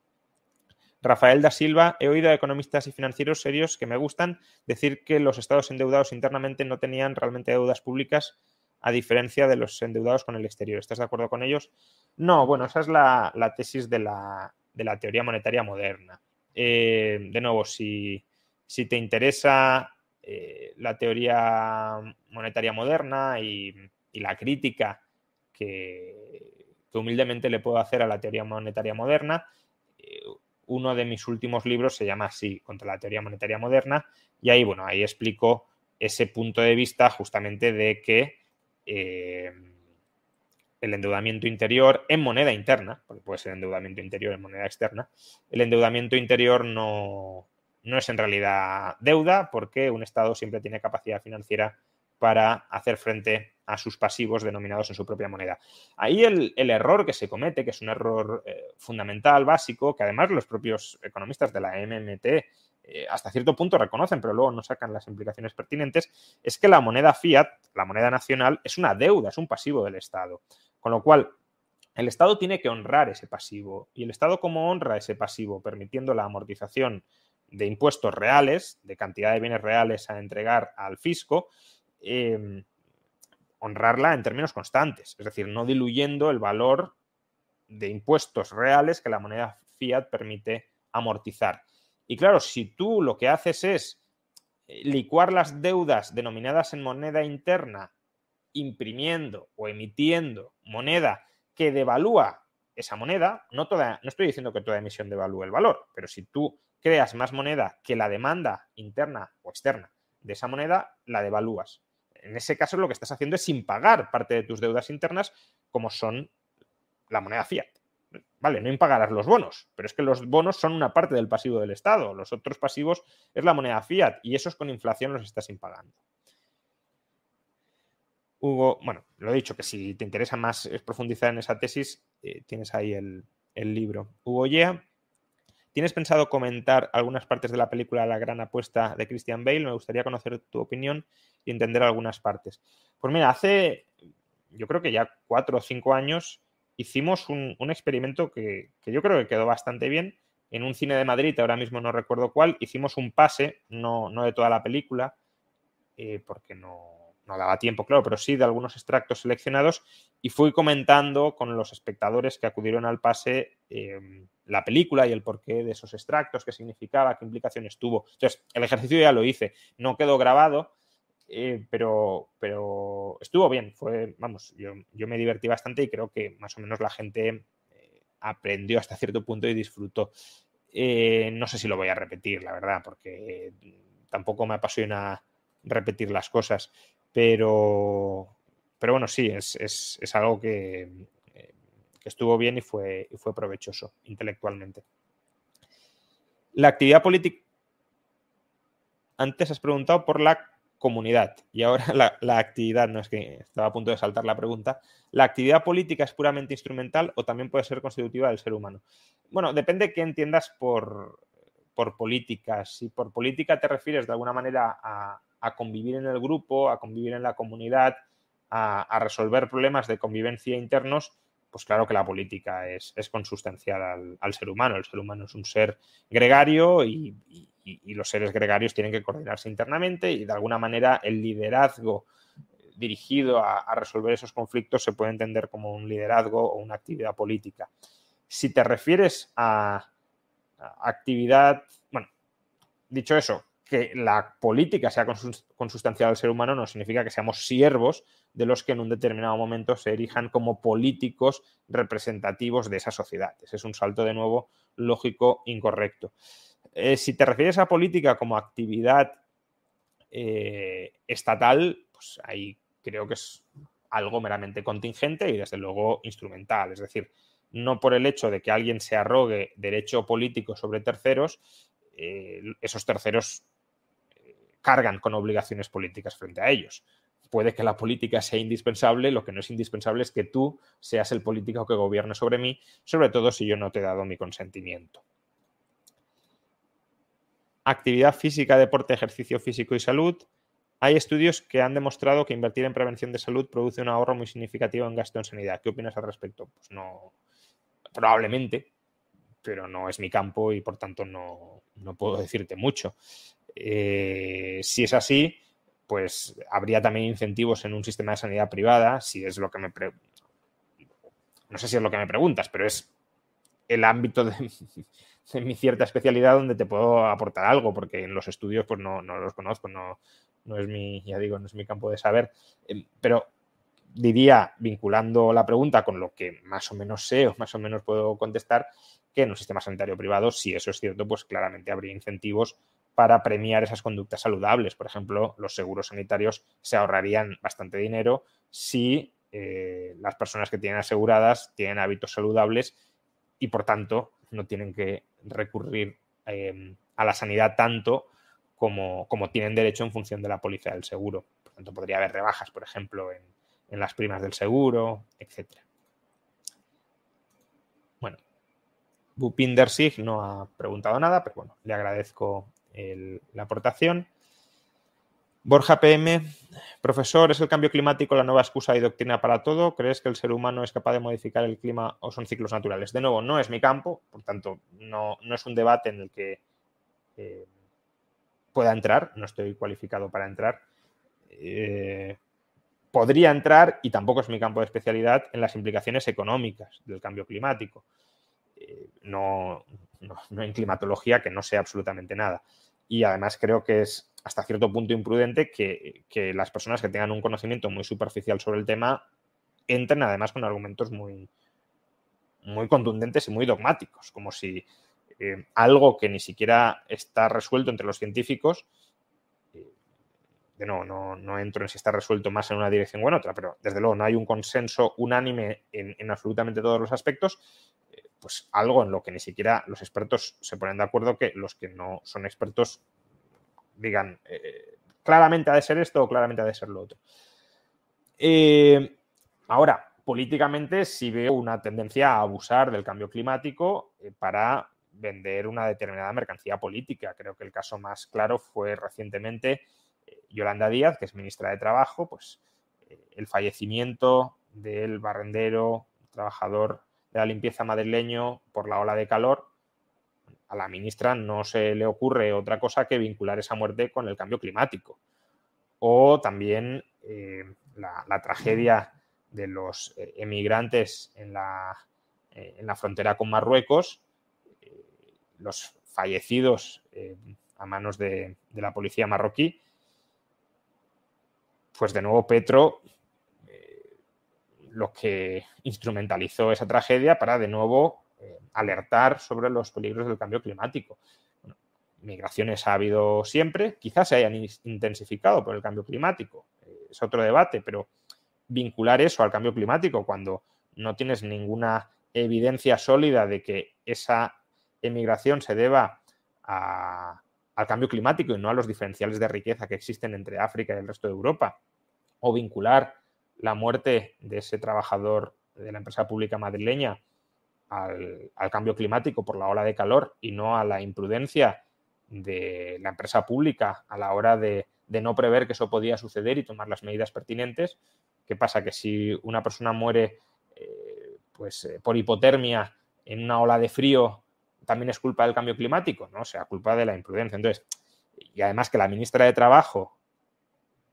Rafael da Silva, he oído a economistas y financieros serios que me gustan decir que los estados endeudados internamente no tenían realmente deudas públicas a diferencia de los endeudados con el exterior. ¿Estás de acuerdo con ellos? No, bueno, esa es la, tesis de la, teoría monetaria moderna. Eh, de nuevo, si, te interesa eh, la teoría monetaria moderna y y la crítica que, humildemente le puedo hacer a la teoría monetaria moderna, eh, uno de mis últimos libros se llama así, Contra la teoría monetaria moderna, y ahí, bueno, ahí explico ese punto de vista justamente de que eh, el endeudamiento interior en moneda interna, porque puede ser endeudamiento interior en moneda externa, el endeudamiento interior no, no es en realidad deuda porque un Estado siempre tiene capacidad financiera para hacer frente a sus pasivos denominados en su propia moneda. Ahí el, error que se comete, que es un error eh, fundamental, básico, que además los propios economistas de la MMT eh, hasta cierto punto reconocen, pero luego no sacan las implicaciones pertinentes, es que la moneda fiat, la moneda nacional, es una deuda, es un pasivo del Estado. Con lo cual, el Estado tiene que honrar ese pasivo. Y el Estado, como honra ese pasivo, permitiendo la amortización de impuestos reales, de cantidad de bienes reales a entregar al fisco, Em, honrarla en términos constantes, es decir, no diluyendo el valor de impuestos reales que la moneda fiat permite amortizar. Y claro, si tú lo que haces es eh, licuar las deudas denominadas en moneda interna, imprimiendo o emitiendo moneda que devalúa esa moneda, no, toda, no estoy diciendo que toda emisión devalúe el valor, pero si tú creas más moneda que la demanda interna o externa de esa moneda, la devalúas en ese caso lo que estás haciendo es impagar parte de tus deudas internas como son la moneda fiat. Vale, no impagarás los bonos, pero es que los bonos son una parte del pasivo del Estado. Los otros pasivos es la moneda fiat y esos con inflación los estás impagando. Hugo, bueno, lo he dicho que si te interesa más profundizar en esa tesis, eh, tienes ahí el, libro. Hugo Yea, ¿tienes pensado comentar algunas partes de la película La gran apuesta de Christian Bale? Me gustaría conocer tu opinión y entender algunas partes. Pues mira, hace, yo creo que ya cuatro o cinco años hicimos un, experimento que, yo creo que quedó bastante bien. En un cine de Madrid, ahora mismo no recuerdo cuál, hicimos un pase, no, no de toda la película, eh, porque no, no daba tiempo, claro, pero sí de algunos extractos seleccionados y fui comentando con los espectadores que acudieron al pase em, la película y el porqué de esos extractos, qué significaba, qué implicaciones tuvo. Entonces, el ejercicio ya lo hice, no quedó grabado, eh, pero, pero estuvo bien, fue, vamos, yo, yo, me divertí bastante y creo que más o menos la gente eh, aprendió hasta cierto punto y disfrutó. Eh, no sé si lo voy a repetir, la verdad, porque tampoco me apasiona repetir las cosas. Pero, pero bueno, sí, es, algo que, estuvo bien y fue, fue provechoso intelectualmente. La actividad política. Antes has preguntado por la comunidad y ahora la, la, actividad, no es que estaba a punto de saltar la pregunta, ¿la actividad política es puramente instrumental o también puede ser constitutiva del ser humano? Bueno, depende qué entiendas por, por política. Si por política te refieres de alguna manera a, a convivir en el grupo, a convivir en la comunidad, a, resolver problemas de convivencia internos, pues claro que la política es, consustancial al, ser humano. El ser humano es un ser gregario y, los seres gregarios tienen que coordinarse internamente y de alguna manera el liderazgo dirigido a, resolver esos conflictos se puede entender como un liderazgo o una actividad política. Si te refieres a actividad, bueno, dicho eso, que la política sea consustancial al ser humano no significa que seamos siervos de los que en un determinado momento se erijan como políticos representativos de esa sociedad. Ese es un salto de nuevo lógico incorrecto. Eh, si te refieres a política como actividad eh, estatal, pues ahí creo que es algo meramente contingente y desde luego instrumental. Es decir, no por el hecho de que alguien se arrogue derecho político sobre terceros, eh, esos terceros cargan con obligaciones políticas frente a ellos. Puede que la política sea indispensable, lo que no es indispensable es que tú seas el político que gobierne sobre mí, sobre todo si yo no te he dado mi consentimiento. Actividad física, deporte, ejercicio físico y salud. Hay estudios que han demostrado que invertir en prevención de salud produce un ahorro muy significativo en gasto en sanidad. ¿Qué opinas al respecto? Pues no, probablemente, pero no es mi campo y por tanto no, no puedo decirte mucho. Eh, si es así, pues habría también incentivos en un sistema de sanidad privada, si es lo que me... No sé si es lo que me preguntas, pero es el ámbito de, mi cierta especialidad donde te puedo aportar algo, porque en los estudios pues no, los conozco, no, no, es mi, ya digo, no es mi campo de saber. Em, pero diría, vinculando la pregunta con lo que más o menos sé o más o menos puedo contestar, que en un sistema sanitario privado, si eso es cierto, pues claramente habría incentivos para premiar esas conductas saludables. Por ejemplo, los seguros sanitarios se ahorrarían bastante dinero si eh, las personas que tienen aseguradas tienen hábitos saludables y por tanto no tienen que recurrir em, a la sanidad tanto como, como, tienen derecho en función de la póliza del seguro. Por tanto, podría haber rebajas, por ejemplo, en, en las primas del seguro, etc. Bueno, Bupinder Sig no ha preguntado nada, pero bueno, le agradezco la aportación. Borja PM, profesor, ¿es el cambio climático la nueva excusa y doctrina para todo? ¿Crees que el ser humano es capaz de modificar el clima o son ciclos naturales? De nuevo, no es mi campo, por tanto, no, es un debate en el que eh, pueda entrar, no estoy cualificado para entrar. Eh, podría entrar, y tampoco es mi campo de especialidad, en las implicaciones económicas del cambio climático. Eh, no, no en climatología, que no sé absolutamente nada y además creo que es hasta cierto punto imprudente que, las personas que tengan un conocimiento muy superficial sobre el tema entren además con argumentos muy, muy contundentes y muy dogmáticos, como si eh, algo que ni siquiera está resuelto entre los científicos, eh, de no, no, entro en si está resuelto más en una dirección o en otra, pero desde luego no hay un consenso unánime en, absolutamente todos los aspectos, pues algo en lo que ni siquiera los expertos se ponen de acuerdo que los que no son expertos digan eh, claramente ha de ser esto o claramente ha de ser lo otro. Eh, ahora, políticamente sí veo una tendencia a abusar del cambio climático eh, para vender una determinada mercancía política. Creo que el caso más claro fue recientemente eh, Yolanda Díaz, que es ministra de Trabajo, pues el fallecimiento del barrendero, trabajador de la limpieza madrileño por la ola de calor, a la ministra no se le ocurre otra cosa que vincular esa muerte con el cambio climático. O también la, tragedia de los eh, emigrantes en la, eh, en la frontera con Marruecos, eh, los fallecidos a manos de, la policía marroquí, pues de nuevo Petro lo que instrumentalizó esa tragedia para de nuevo alertar sobre los peligros del cambio climático. migraciones ha habido siempre, quizás se hayan intensificado por el cambio climático, es otro debate, pero vincular eso al cambio climático cuando no tienes ninguna evidencia sólida de que esa emigración se deba al cambio climático y no a los diferenciales de riqueza que existen entre África y el resto de Europa, o vincular la muerte de ese trabajador de la empresa pública madrileña al, cambio climático por la ola de calor y no a la imprudencia de la empresa pública a la hora de, no prever que eso podía suceder y tomar las medidas pertinentes, ¿Qué pasa? Que si una persona muere eh, pues, eh, por hipotermia en una ola de frío, también es culpa del cambio climático, ¿no? O sea, culpa de la imprudencia. Entonces, y además que la ministra de Trabajo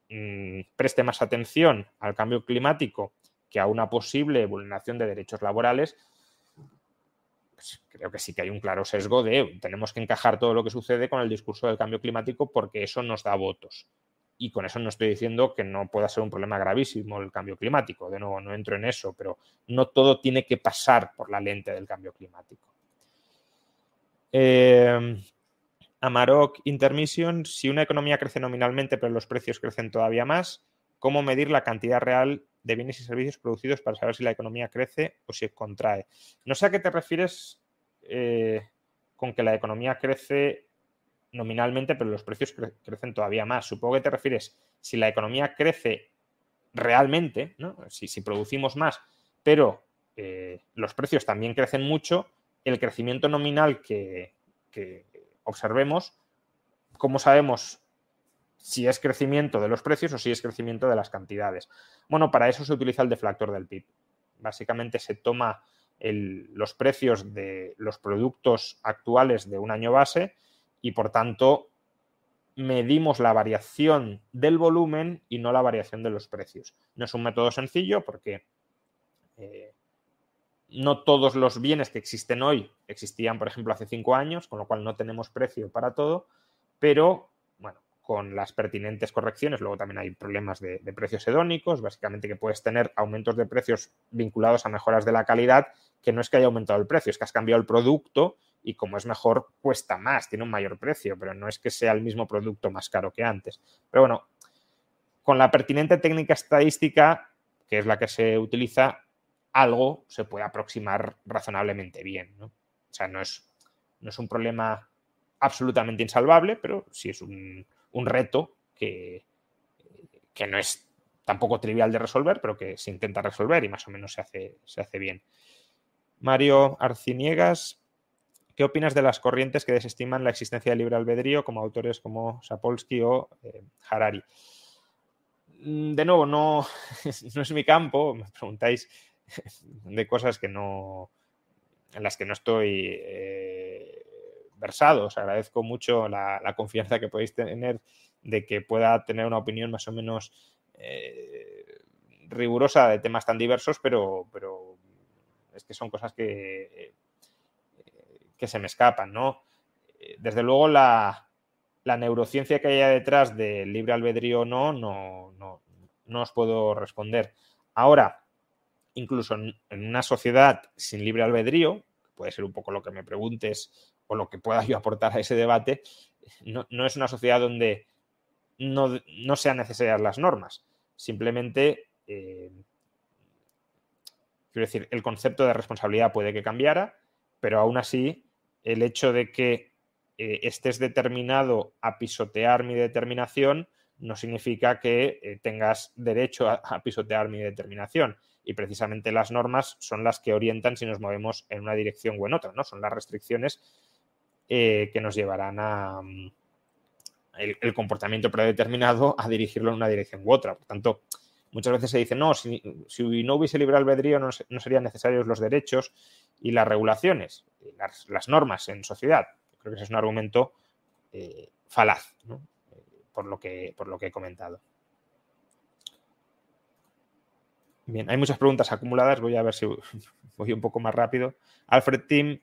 mm, preste más atención al cambio climático que a una posible vulneración de derechos laborales, pues creo que sí que hay un claro sesgo de tenemos que encajar todo lo que sucede con el discurso del cambio climático porque eso nos da votos. Y con eso no estoy diciendo que no pueda ser un problema gravísimo el cambio climático. De nuevo, no entro en eso, pero no todo tiene que pasar por la lente del cambio climático. Eh, Amarok Intermission, si una economía crece nominalmente pero los precios crecen todavía más, ¿cómo medir la cantidad real de bienes y servicios producidos para saber si la economía crece o si contrae? No sé a qué te refieres eh, con que la economía crece nominalmente, pero los precios crecen todavía más. Supongo que te refieres, si la economía crece realmente, si, producimos más, pero eh, los precios también crecen mucho, el crecimiento nominal que, observemos, ¿cómo sabemos si es crecimiento de los precios o si es crecimiento de las cantidades? Bueno, para eso se utiliza el deflactor del PIB. Básicamente se toma los precios de los productos actuales de un año base y por tanto medimos la variación del volumen y no la variación de los precios. No es un método sencillo porque eh, no todos los bienes que existen hoy existían, por ejemplo, hace cinco años, con lo cual no tenemos precio para todo, pero bueno, con las pertinentes correcciones, luego también hay problemas de, de precios hedónicos, básicamente que puedes tener aumentos de precios vinculados a mejoras de la calidad, que no es que haya aumentado el precio, es que has cambiado el producto y como es mejor, cuesta más, tiene un mayor precio, pero no es que sea el mismo producto más caro que antes. Pero bueno, con la pertinente técnica estadística, que es la que se utiliza, algo se puede aproximar razonablemente bien. O sea, no es, no es un problema absolutamente insalvable, pero sí es un, reto que, que, no es tampoco trivial de resolver, pero que se intenta resolver y más o menos se hace, se hace bien. Mario Arciniegas ¿Qué opinas de las corrientes que desestiman la existencia del libre albedrío como autores como Sapolsky o eh, Harari? Mm, de nuevo, no, no es mi campo, me preguntáis de cosas que no, en las que no estoy eh, versado. Os agradezco mucho la, confianza que podéis tener de que pueda tener una opinión más o menos eh, rigurosa de temas tan diversos, pero, pero es que son cosas que que se me escapan, ¿no? Eh, desde luego la, neurociencia que haya detrás del libre albedrío o no, no, no, os puedo responder. Ahora, incluso en, una sociedad sin libre albedrío, puede ser un poco lo que me preguntes o lo que pueda yo aportar a ese debate, no, es una sociedad donde no, sean necesarias las normas. Simplemente, eh, quiero decir, el concepto de responsabilidad puede que cambiara, pero aún así el hecho de que eh, estés determinado a pisotear mi determinación no significa que eh, tengas derecho a, pisotear mi determinación. Y precisamente las normas son las que orientan si nos movemos en una dirección o en otra, ¿no? Son las restricciones eh, que nos llevarán a mm, el, comportamiento predeterminado a dirigirlo en una dirección u otra. Por tanto, muchas veces se dice, no, si, no hubiese libre albedrío no, serían necesarios los derechos y las regulaciones, las, normas en sociedad. Creo que ese es un argumento eh, falaz, por, lo que, por lo que he comentado. Bien, hay muchas preguntas acumuladas, voy a ver si voy un poco más rápido. Alfred Tim,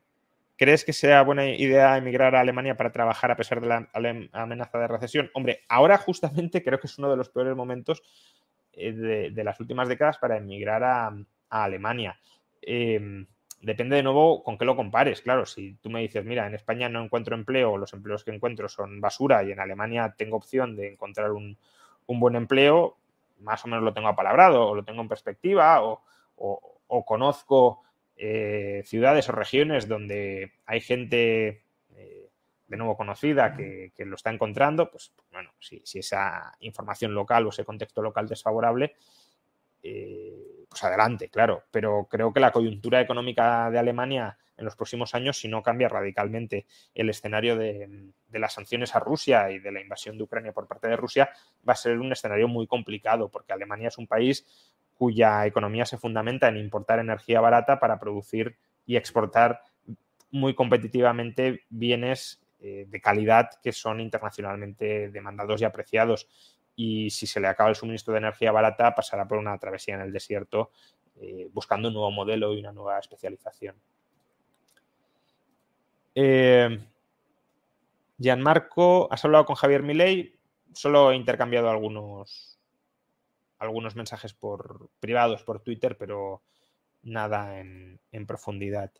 ¿crees que sea buena idea emigrar a Alemania para trabajar a pesar de la amenaza de recesión? Hombre, ahora justamente creo que es uno de los peores momentos eh, de, las últimas décadas para emigrar a, Alemania. Em, depende de nuevo con qué lo compares. Claro, si tú me dices, mira, en España no encuentro empleo, los empleos que encuentro son basura y en Alemania tengo opción de encontrar un, buen empleo, más o menos lo tengo apalabrado o lo tengo en perspectiva o, conozco eh, ciudades o regiones donde hay gente eh, de nuevo conocida que, lo está encontrando, pues bueno, si, si, esa información local o ese contexto local desfavorable, eh, pues adelante, claro. Pero creo que la coyuntura económica de Alemania en los próximos años, si no cambia radicalmente el escenario de, las sanciones a Rusia y de la invasión de Ucrania por parte de Rusia, va a ser un escenario muy complicado, porque Alemania es un país cuya economía se fundamenta en importar energía barata para producir y exportar muy competitivamente bienes eh, de calidad que son internacionalmente demandados y apreciados y si se le acaba el suministro de energía barata pasará por una travesía en el desierto eh, buscando un nuevo modelo y una nueva especialización. Eh, Gianmarco, ¿has hablado con Javier Milei? Solo he intercambiado algunos, algunos mensajes por privados por Twitter, pero nada en, en profundidad.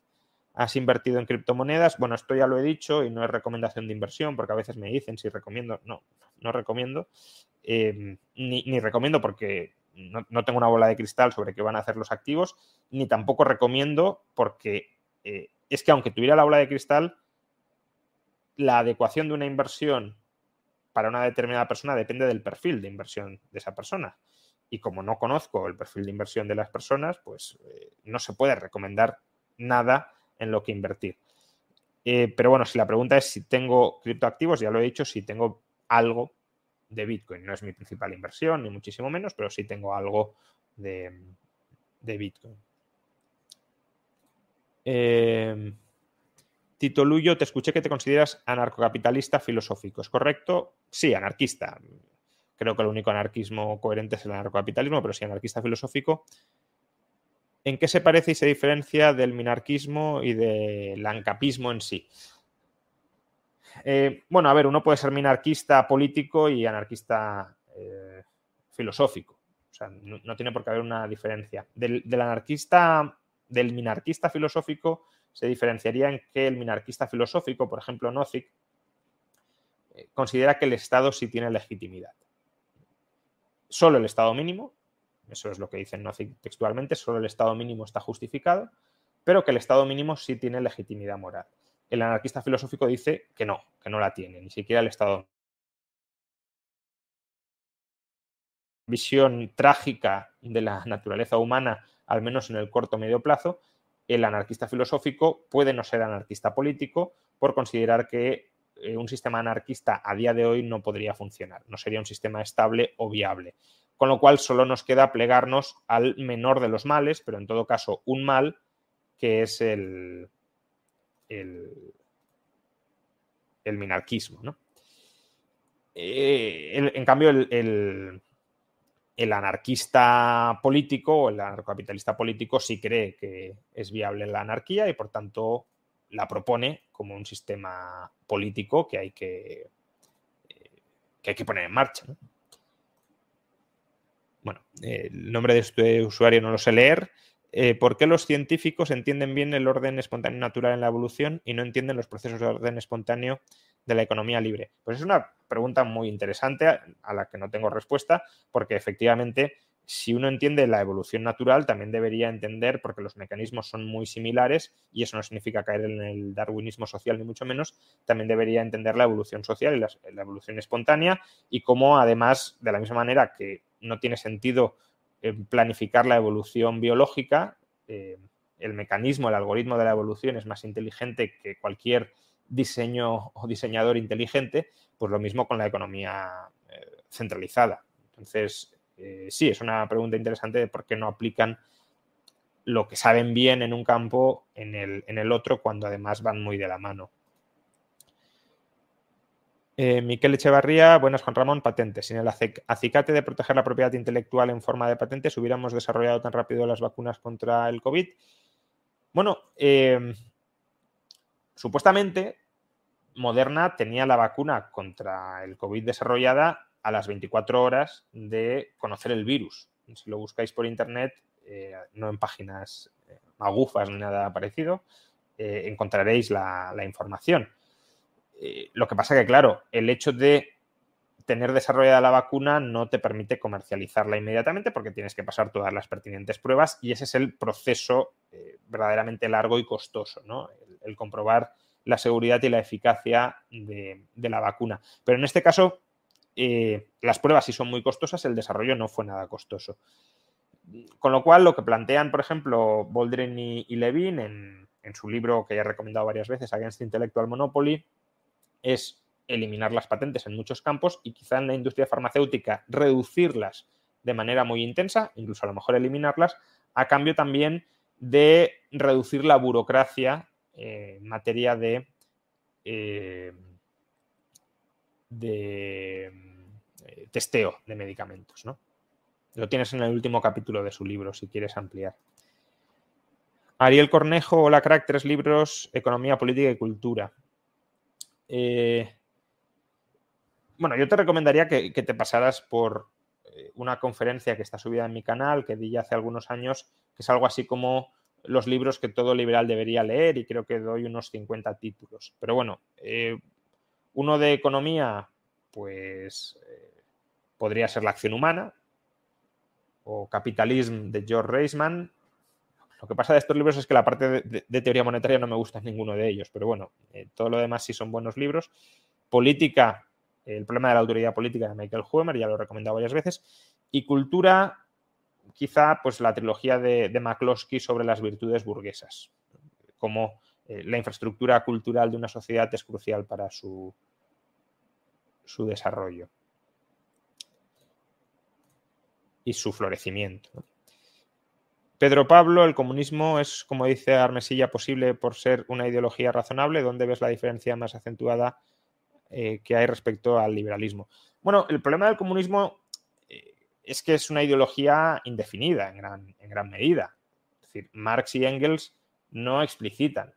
¿Has invertido en criptomonedas? Bueno, esto ya lo he dicho y no es recomendación de inversión porque a veces me dicen si recomiendo. No, no recomiendo. Em, ni, recomiendo porque no, tengo una bola de cristal sobre qué van a hacer los activos, ni tampoco recomiendo porque eh, es que aunque tuviera la bola de cristal, la adecuación de una inversión para una determinada persona depende del perfil de inversión de esa persona. Y como no conozco el perfil de inversión de las personas, pues eh, no se puede recomendar nada en lo que invertir. Eh, pero bueno, si la pregunta es si tengo criptoactivos, ya lo he dicho, si tengo algo de Bitcoin. No es mi principal inversión, ni muchísimo menos, pero sí tengo algo de, Bitcoin. Eh, Tito Luyo, te escuché que te consideras anarcocapitalista filosófico. ¿Es correcto? Sí, anarquista. Creo que el único anarquismo coherente es el anarcocapitalismo, pero sí anarquista filosófico. ¿En qué se parece y se diferencia del minarquismo y del ancapismo en sí? Eh, bueno, a ver, uno puede ser minarquista político y anarquista eh, filosófico. O sea, no, tiene por qué haber una diferencia. Del, anarquista, del minarquista filosófico, se diferenciaría en que el minarquista filosófico, por ejemplo, Nozick, eh, considera que el Estado sí tiene legitimidad. Solo el Estado mínimo, eso es lo que dice Nozick textualmente, solo el Estado mínimo está justificado, pero que el Estado mínimo sí tiene legitimidad moral el anarquista filosófico dice que no, que no la tiene, ni siquiera el Estado. Visión trágica de la naturaleza humana, al menos en el corto medio plazo, el anarquista filosófico puede no ser anarquista político por considerar que eh, un sistema anarquista a día de hoy no podría funcionar, no sería un sistema estable o viable. Con lo cual solo nos queda plegarnos al menor de los males, pero en todo caso un mal que es el, el, minarquismo. ¿no? Eh, en cambio, el, anarquista político o el anarcocapitalista político sí cree que es viable la anarquía y por tanto la propone como un sistema político que hay que, eh, que, hay que poner en marcha. Bueno, el nombre de este usuario no lo sé leer. Eh, ¿por qué los científicos entienden bien el orden espontáneo natural en la evolución y no entienden los procesos de orden espontáneo de la economía libre? Pues es una pregunta muy interesante a la que no tengo respuesta, porque efectivamente si uno entiende la evolución natural, también debería entender, porque los mecanismos son muy similares, y eso no significa caer en el darwinismo social, ni mucho menos, también debería entender la evolución social y la, evolución espontánea, y cómo además, de la misma manera que no tiene sentido eh, planificar la evolución biológica, eh, el mecanismo, el algoritmo de la evolución es más inteligente que cualquier diseño o diseñador inteligente, pues lo mismo con la economía eh, centralizada. Entonces, sí, es una pregunta interesante de por qué no aplican lo que saben bien en un campo en el, en el otro cuando además van muy de la mano. Eh, Miquel Echevarría, buenas Juan Ramón, patentes. Sin el acicate de proteger la propiedad intelectual en forma de patentes, hubiéramos desarrollado tan rápido las vacunas contra el COVID. Bueno, em, supuestamente Moderna tenía la vacuna contra el COVID desarrollada a las 24 horas de conocer el virus. Si lo buscáis por internet, eh, no en páginas eh, magufas ni nada parecido, eh, encontraréis la, información. Lo que pasa que, claro, el hecho de tener desarrollada la vacuna no te permite comercializarla inmediatamente porque tienes que pasar todas las pertinentes pruebas y ese es el proceso verdaderamente largo y costoso, ¿no? El, comprobar la seguridad y la eficacia de, la vacuna. Pero en este caso, eh, las pruebas sí son muy costosas, el desarrollo no fue nada costoso. Con lo cual, lo que plantean, por ejemplo, Boldrin y, Levin en, su libro que ya he recomendado varias veces, Against Intellectual Monopoly, es eliminar las patentes en muchos campos y quizá en la industria farmacéutica reducirlas de manera muy intensa, incluso a lo mejor eliminarlas, a cambio también de reducir la burocracia eh, en materia de eh, de eh, testeo de medicamentos. ¿no? Lo tienes en el último capítulo de su libro, si quieres ampliar. Ariel Cornejo, hola crack, tres libros, Economía, Política y Cultura. Eh, bueno, yo te recomendaría que, te pasaras por eh, una conferencia que está subida en mi canal, que di ya hace algunos años, que es algo así como los libros que todo liberal debería leer y creo que doy unos 50 títulos. Pero bueno, uno de economía, pues eh, podría ser la acción humana o Capitalism de George Reisman. Lo que pasa de estos libros es que la parte de, teoría monetaria no me gusta ninguno de ellos, pero bueno, eh, todo lo demás sí son buenos libros. Política, el problema de la autoridad política de Michael Huemer, ya lo he recomendado varias veces. Y cultura, quizá pues la trilogía de, de McCloskey sobre las virtudes burguesas, como eh, la infraestructura cultural de una sociedad es crucial para su, su desarrollo y su florecimiento. Pedro Pablo, el comunismo es, como dice Armesilla, posible por ser una ideología razonable. ¿Dónde ves la diferencia más acentuada eh, que hay respecto al liberalismo? Bueno, el problema del comunismo eh, es que es una ideología indefinida en gran, medida. Es decir, Marx y Engels no explicitan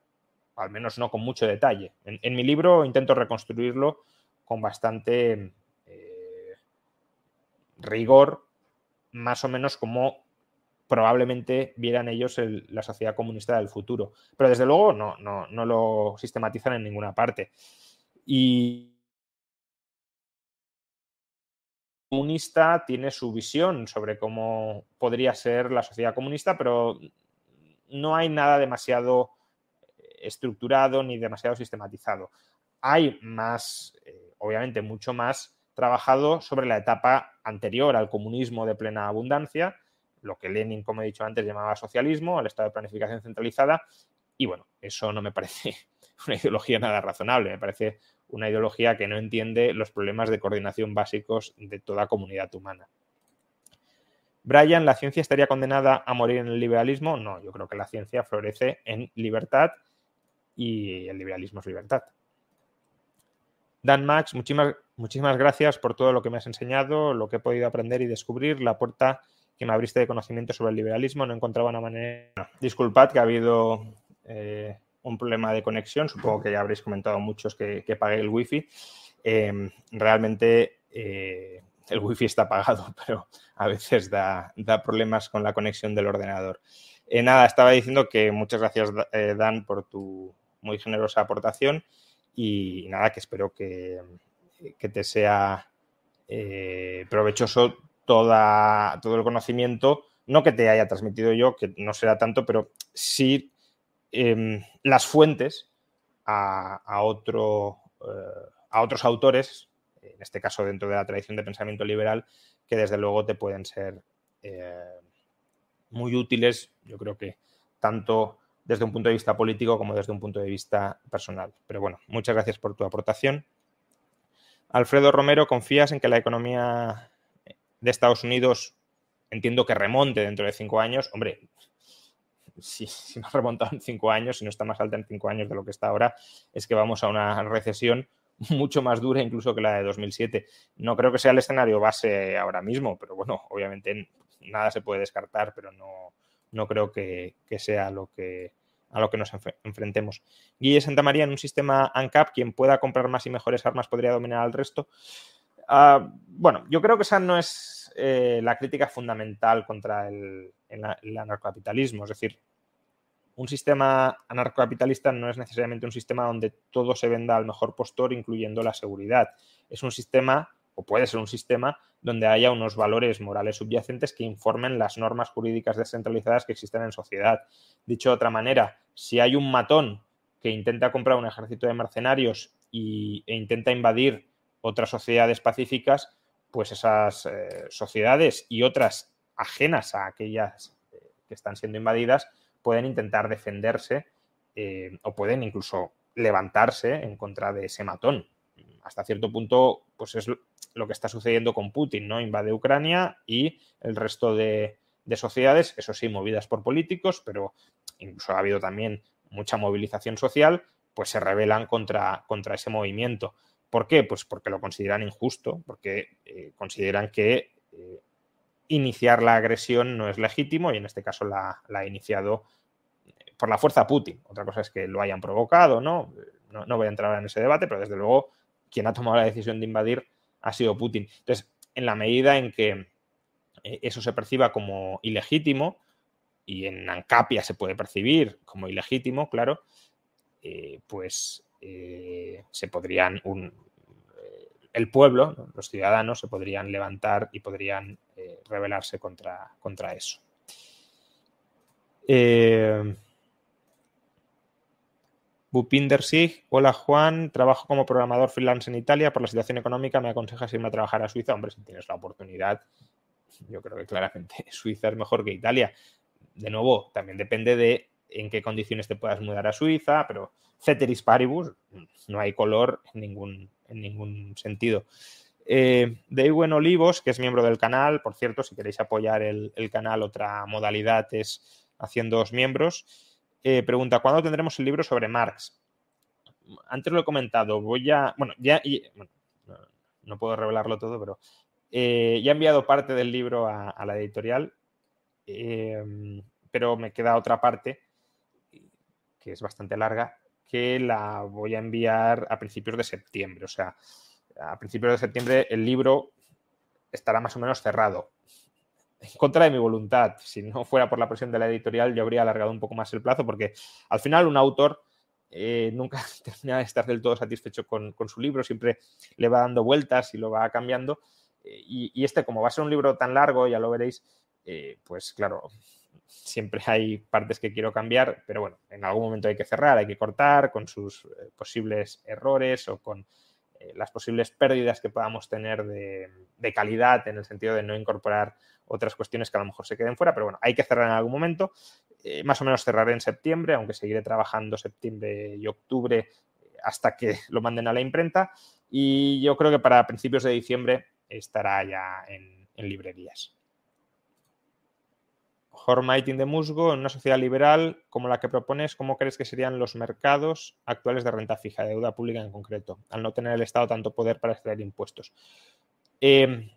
al menos no con mucho detalle. En, mi libro intento reconstruirlo con bastante eh, rigor, más o menos como probablemente vieran ellos la sociedad comunista del futuro. Pero desde luego no, no, no lo sistematizan en ninguna parte. Y comunista tiene su visión sobre cómo podría ser la sociedad comunista, pero no hay nada demasiado estructurado ni demasiado sistematizado. Hay más, eh, obviamente, mucho más trabajado sobre la etapa anterior al comunismo de plena abundancia, lo que Lenin, como he dicho antes, llamaba socialismo, el estado de planificación centralizada, y bueno, eso no me parece una ideología nada razonable, me parece una ideología que no entiende los problemas de coordinación básicos de toda comunidad humana. Brian, ¿la ciencia estaría condenada a morir en el liberalismo? No, yo creo que la ciencia florece en libertad y el liberalismo es libertad. Dan Max, muchísimas, muchísimas gracias por todo lo que me has enseñado, lo que he podido aprender y descubrir, la puerta que me abriste de conocimiento sobre el liberalismo. No encontraba una manera. Disculpad que ha habido eh, un problema de conexión. Supongo que ya habréis comentado muchos que, que pagué el wifi. Em, realmente eh, el wifi está pagado, pero a veces da, da, problemas con la conexión del ordenador. Eh, nada, estaba diciendo que muchas gracias, Dan, por tu, muy generosa aportación y nada, que espero que, te sea provechoso toda, todo el conocimiento, no que te haya transmitido yo, que no será tanto, pero sí em, las fuentes a, otro, eh, a otros autores, en este caso dentro de la tradición de pensamiento liberal, que desde luego te pueden ser eh, muy útiles, yo creo que tanto desde un punto de vista político como desde un punto de vista personal. Pero bueno, muchas gracias por tu aportación. Alfredo Romero, ¿confías en que la economía de Estados Unidos entiendo que remonte dentro de cinco años? Hombre, si, no ha remontado en cinco años, si no está más alta en cinco años de lo que está ahora, es que vamos a una recesión mucho más dura incluso que la de 2007. No creo que sea el escenario base ahora mismo, pero bueno, obviamente nada se puede descartar, pero no, no creo que, sea lo que, a lo que nos enfrentemos. Guille Santamaría, en un sistema ANCAP, quien pueda comprar más y mejores armas podría dominar al resto. Ah, bueno, yo creo que esa no es eh, la crítica fundamental contra el, anarcocapitalismo. Es decir, un sistema anarcocapitalista no es necesariamente un sistema donde todo se venda al mejor postor, incluyendo la seguridad. Es un sistema, o puede ser un sistema, donde haya unos valores morales subyacentes que informen las normas jurídicas descentralizadas que existen en sociedad. Dicho de otra manera, si hay un matón que intenta comprar un ejército de mercenarios y, e intenta invadir otras sociedades pacíficas, pues esas eh, sociedades y otras ajenas a aquellas eh, que están siendo invadidas, pueden intentar defenderse eh, o pueden incluso levantarse en contra de ese matón. Hasta cierto punto, pues es lo que está sucediendo con Putin, ¿no? Invade Ucrania y el resto de, sociedades, eso sí, movidas por políticos, pero incluso ha habido también mucha movilización social, pues se rebelan contra, contra ese movimiento. ¿Por qué? Pues porque lo consideran injusto, porque eh, consideran que eh, iniciar la agresión no es legítimo y en este caso la, ha iniciado eh, por la fuerza Putin. Otra cosa es que lo hayan provocado, ¿no? ¿no? Voy a entrar en ese debate, pero desde luego quien ha tomado la decisión de invadir ha sido Putin. Entonces, en la medida en que eso se perciba como ilegítimo, y en Ancapia se puede percibir como ilegítimo, claro, pues se podrían, un, el pueblo, los ciudadanos, se podrían levantar y podrían eh, rebelarse contra, contra eso. Eh, Bupinder Sig, hola Juan, trabajo como programador freelance en Italia. Por la situación económica, ¿me aconsejas irme a trabajar a Suiza? Hombre, si tienes la oportunidad, yo creo que claramente Suiza es mejor que Italia. De nuevo, también depende de en qué condiciones te puedas mudar a Suiza, pero ceteris paribus, no hay color en ningún, en ningún sentido. Eh, Deiwen Olivos, que es miembro del canal, por cierto, si queréis apoyar el, canal, otra modalidad es haciendo miembros, eh, pregunta, ¿cuándo tendremos el libro sobre Marx? Antes lo he comentado, voy a, bueno, ya, no, puedo revelarlo todo, pero eh, ya he enviado parte del libro a, la editorial, eh, pero me queda otra parte que es bastante larga, que la voy a enviar a principios de septiembre. O sea, a principios de septiembre el libro estará más o menos cerrado. En contra de mi voluntad. Si no fuera por la presión de la editorial, yo habría alargado un poco más el plazo, porque al final un autor eh, nunca termina de estar del todo satisfecho con, su libro, siempre le va dando vueltas y lo va cambiando. Eh, y, este, como va a ser un libro tan largo, ya lo veréis, eh, pues claro, siempre hay partes que quiero cambiar, pero bueno, en algún momento hay que cerrar, hay que cortar con sus eh, posibles errores o con eh, las posibles pérdidas que podamos tener de, calidad en el sentido de no incorporar otras cuestiones que a lo mejor se queden fuera, pero bueno, hay que cerrar en algún momento. Eh, más o menos cerraré en septiembre, aunque seguiré trabajando septiembre y octubre hasta que lo manden a la imprenta. Y yo creo que para principios de diciembre estará ya en librerías. Hormaiting de Musgo, en una sociedad liberal como la que propones, ¿cómo crees que serían los mercados actuales de renta fija, de deuda pública en concreto, al no tener el Estado tanto poder para extraer impuestos? Em,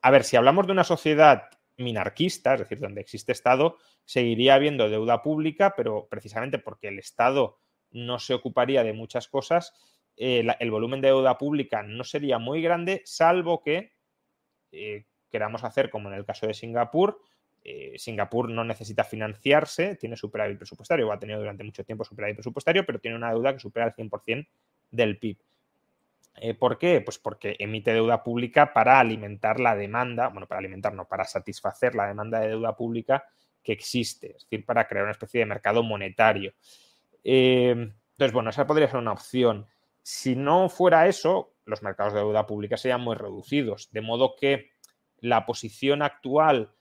a ver, si hablamos de una sociedad minarquista, es decir, donde existe Estado, seguiría habiendo deuda pública, pero precisamente porque el Estado no se ocuparía de muchas cosas, eh, el volumen de deuda pública no sería muy grande, salvo que eh, queramos hacer, como en el caso de Singapur, eh, Singapur no necesita financiarse, tiene superávit presupuestario, o ha tenido durante mucho tiempo superávit presupuestario, pero tiene una deuda que supera el 100% del PIB. Eh, ¿Por qué? Pues porque emite deuda pública para alimentar la demanda, bueno, para alimentar, no, para satisfacer la demanda de deuda pública que existe, es decir, para crear una especie de mercado monetario. Eh, entonces, bueno, esa podría ser una opción. Si no fuera eso, los mercados de deuda pública serían muy reducidos, de modo que la posición actual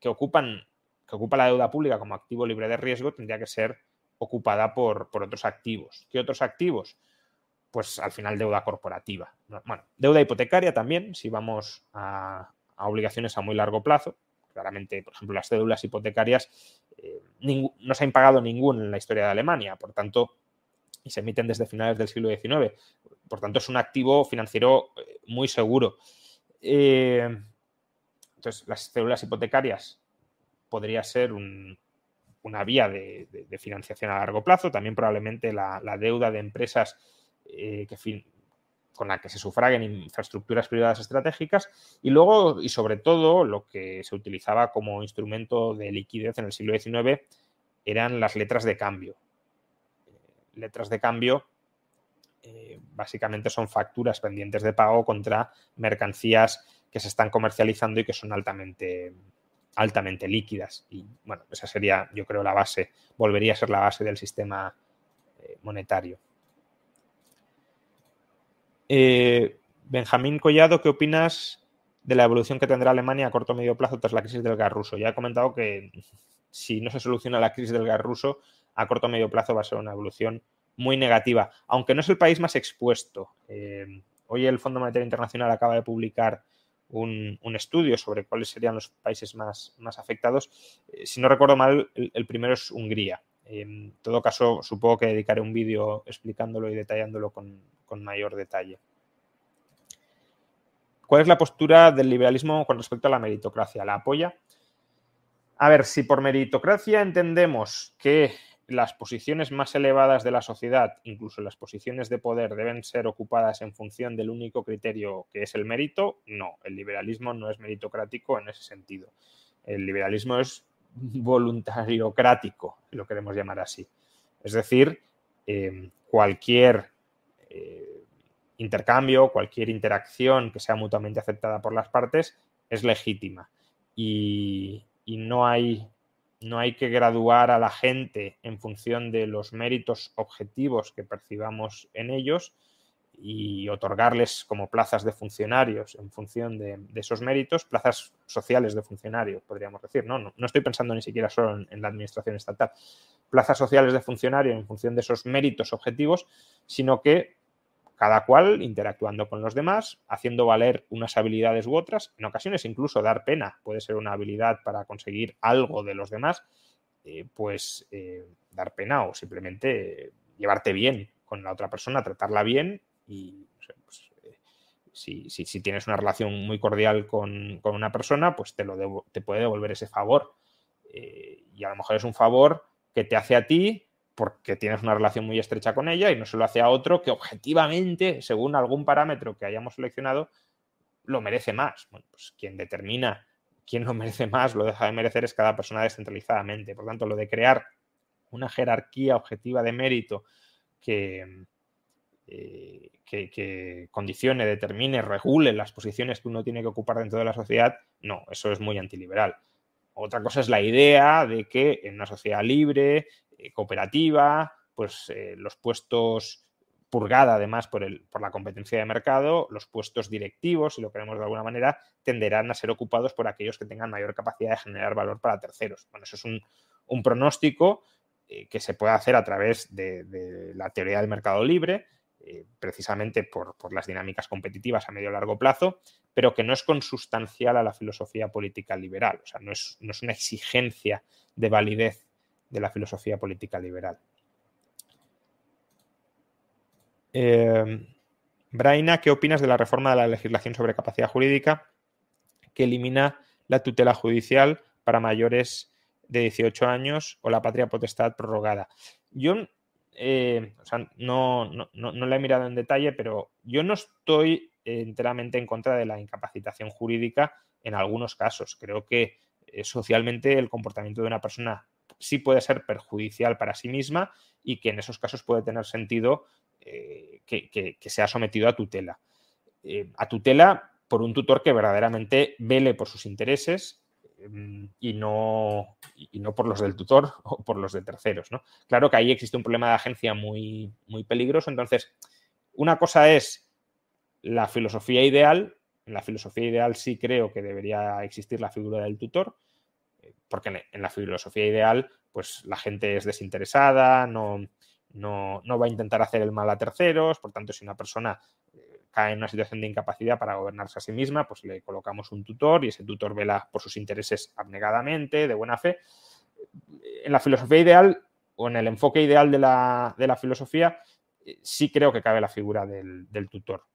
que ocupan que ocupa la deuda pública como activo libre de riesgo tendría que ser ocupada por, por otros activos. ¿Qué otros activos? Pues al final deuda corporativa. Bueno, deuda hipotecaria también, si vamos a, obligaciones a muy largo plazo. Claramente, por ejemplo, las cédulas hipotecarias eh, no se ha impagado ningún en la historia de Alemania, por tanto, y se emiten desde finales del siglo XIX. Por tanto, es un activo financiero eh, muy seguro. Eh, entonces, las cédulas hipotecarias podría ser una vía de, financiación a largo plazo. También probablemente la, deuda de empresas eh, con la que se sufraguen infraestructuras privadas estratégicas. Y luego, y sobre todo, lo que se utilizaba como instrumento de liquidez en el siglo XIX eran las letras de cambio. Eh, letras de cambio eh, básicamente son facturas pendientes de pago contra mercancías que se están comercializando y que son altamente altamente líquidas. Y bueno, esa sería, yo creo, la base, volvería a ser la base del sistema eh, monetario. Eh, Benjamín Collado, ¿qué opinas de la evolución que tendrá Alemania a corto o medio plazo tras la crisis del gas ruso? Ya he comentado que si no se soluciona la crisis del gas ruso, a corto o medio plazo va a ser una evolución muy negativa, aunque no es el país más expuesto. Eh, hoy el Fondo Monetario Internacional acaba de publicar un, estudio sobre cuáles serían los países más, más afectados. Eh, si no recuerdo mal, el, primero es Hungría. En todo caso, supongo que dedicaré un vídeo explicándolo y detallándolo con, mayor detalle. ¿Cuál es la postura del liberalismo con respecto a la meritocracia? ¿La apoya? A ver, si por meritocracia entendemos que las posiciones más elevadas de la sociedad, incluso las posiciones de poder, deben ser ocupadas en función del único criterio que es el mérito, no, el liberalismo no es meritocrático en ese sentido. El liberalismo es voluntariocrático, lo queremos llamar así. Es decir, eh, cualquier eh, intercambio, cualquier interacción que sea mutuamente aceptada por las partes es legítima. y no hay no hay que graduar a la gente en función de los méritos objetivos que percibamos en ellos y otorgarles como plazas de funcionarios en función de, esos méritos, plazas sociales de funcionarios, podríamos decir. No, no, estoy pensando ni siquiera solo en, la administración estatal. Plazas sociales de funcionario en función de esos méritos objetivos, sino que cada cual interactuando con los demás, haciendo valer unas habilidades u otras, en ocasiones incluso dar pena puede ser una habilidad para conseguir algo de los demás, eh, pues eh, dar pena o simplemente llevarte bien con la otra persona, tratarla bien y pues, eh, si, tienes una relación muy cordial con, una persona, pues te, lo te puede devolver ese favor. y a lo mejor es un favor que te hace a ti porque tienes una relación muy estrecha con ella y no se lo hace a otro que objetivamente, según algún parámetro que hayamos seleccionado, lo merece más. Bueno, pues quien determina quién lo merece más, lo deja de merecer es cada persona descentralizadamente. Por tanto, lo de crear una jerarquía objetiva de mérito que, eh, que, condicione, determine, regule las posiciones que uno tiene que ocupar dentro de la sociedad, no, eso es muy antiliberal. Otra cosa es la idea de que en una sociedad libre, cooperativa, pues eh, los puestos purgada además por, el, por la competencia de mercado, los puestos directivos, si lo queremos de alguna manera, tenderán a ser ocupados por aquellos que tengan mayor capacidad de generar valor para terceros. Bueno, eso es un, pronóstico eh, que se puede hacer a través de, la teoría del mercado libre, precisamente por, las dinámicas competitivas a medio y largo plazo, pero que no es consustancial a la filosofía política liberal, o sea, no es, no es una exigencia de validez de la filosofía política liberal. Eh, Braina, ¿qué opinas de la reforma de la legislación sobre capacidad jurídica que elimina la tutela judicial para mayores de 18 años o la patria potestad prorrogada? Yo eh, no, no, la he mirado en detalle, pero yo no estoy enteramente en contra de la incapacitación jurídica en algunos casos. Creo que eh, socialmente el comportamiento de una persona sí puede ser perjudicial para sí misma y que en esos casos puede tener sentido eh, que, sea sometido a tutela. Eh, a tutela por un tutor que verdaderamente vele por sus intereses mm, y no, y no por los del tutor o por los de terceros. ¿no? Claro que ahí existe un problema de agencia muy, muy peligroso. Entonces, una cosa es la filosofía ideal. En la filosofía ideal sí creo que debería existir la figura del tutor, porque en la filosofía ideal, pues la gente es desinteresada, no, no, no va a intentar hacer el mal a terceros, por tanto, si una persona cae en una situación de incapacidad para gobernarse a sí misma, pues le colocamos un tutor y ese tutor vela por sus intereses abnegadamente, de buena fe. En la filosofía ideal o en el enfoque ideal de la, filosofía, eh, sí creo que cabe la figura del, tutor.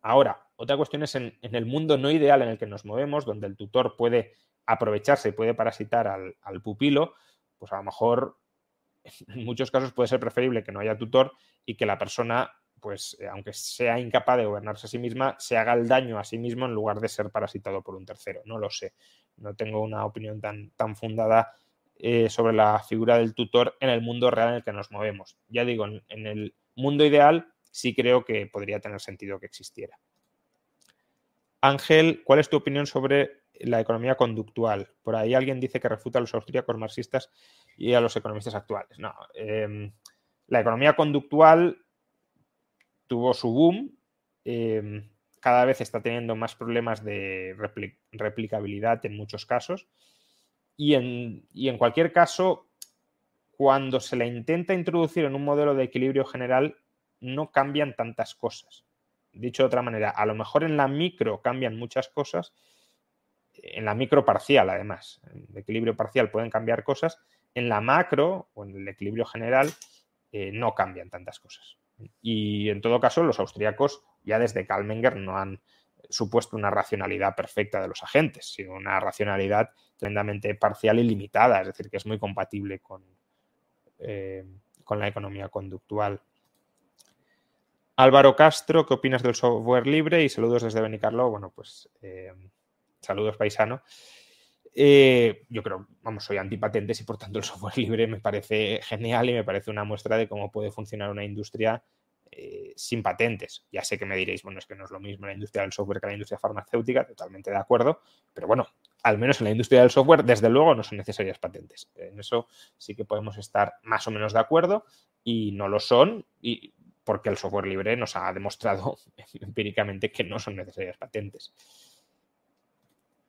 Ahora, otra cuestión es en, el mundo no ideal en el que nos movemos, donde el tutor puede aprovecharse y puede parasitar al, al pupilo, pues a lo mejor en muchos casos puede ser preferible que no haya tutor y que la persona pues eh, aunque sea incapaz de gobernarse a sí misma, se haga el daño a sí mismo en lugar de ser parasitado por un tercero. No lo sé. No tengo una opinión tan, tan fundada eh, sobre la figura del tutor en el mundo real en el que nos movemos. Ya digo, en, en el mundo ideal sí creo que podría tener sentido que existiera. Ángel, ¿cuál es tu opinión sobre la economía conductual? Por ahí alguien dice que refuta a los austríacos marxistas y a los economistas actuales. No, em, la economía conductual tuvo su boom, em, cada vez está teniendo más problemas de replicabilidad en muchos casos. Y en, en, cualquier caso, cuando se la intenta introducir en un modelo de equilibrio general, no cambian tantas cosas. Dicho de otra manera, a lo mejor en la micro cambian muchas cosas, en la micro parcial además, en el equilibrio parcial pueden cambiar cosas, en la macro o en el equilibrio general eh, no cambian tantas cosas. Y en todo caso, los austríacos ya desde Kalmenger no han supuesto una racionalidad perfecta de los agentes, sino una racionalidad tremendamente parcial y limitada, es decir, que es muy compatible con, eh, con la economía conductual. Álvaro Castro, ¿qué opinas del software libre? Y saludos desde Benicarlo. Bueno, pues eh, saludos paisano. Eh, yo creo, vamos, soy antipatentes y por tanto el software libre me parece genial y me parece una muestra de cómo puede funcionar una industria eh, sin patentes. Ya sé que me diréis, bueno, es que no es lo mismo la industria del software que la industria farmacéutica, totalmente de acuerdo, pero bueno, al menos en la industria del software, desde luego, no son necesarias patentes. En eso sí que podemos estar más o menos de acuerdo y no lo son, y porque el software libre nos ha demostrado empíricamente que no son necesarias patentes.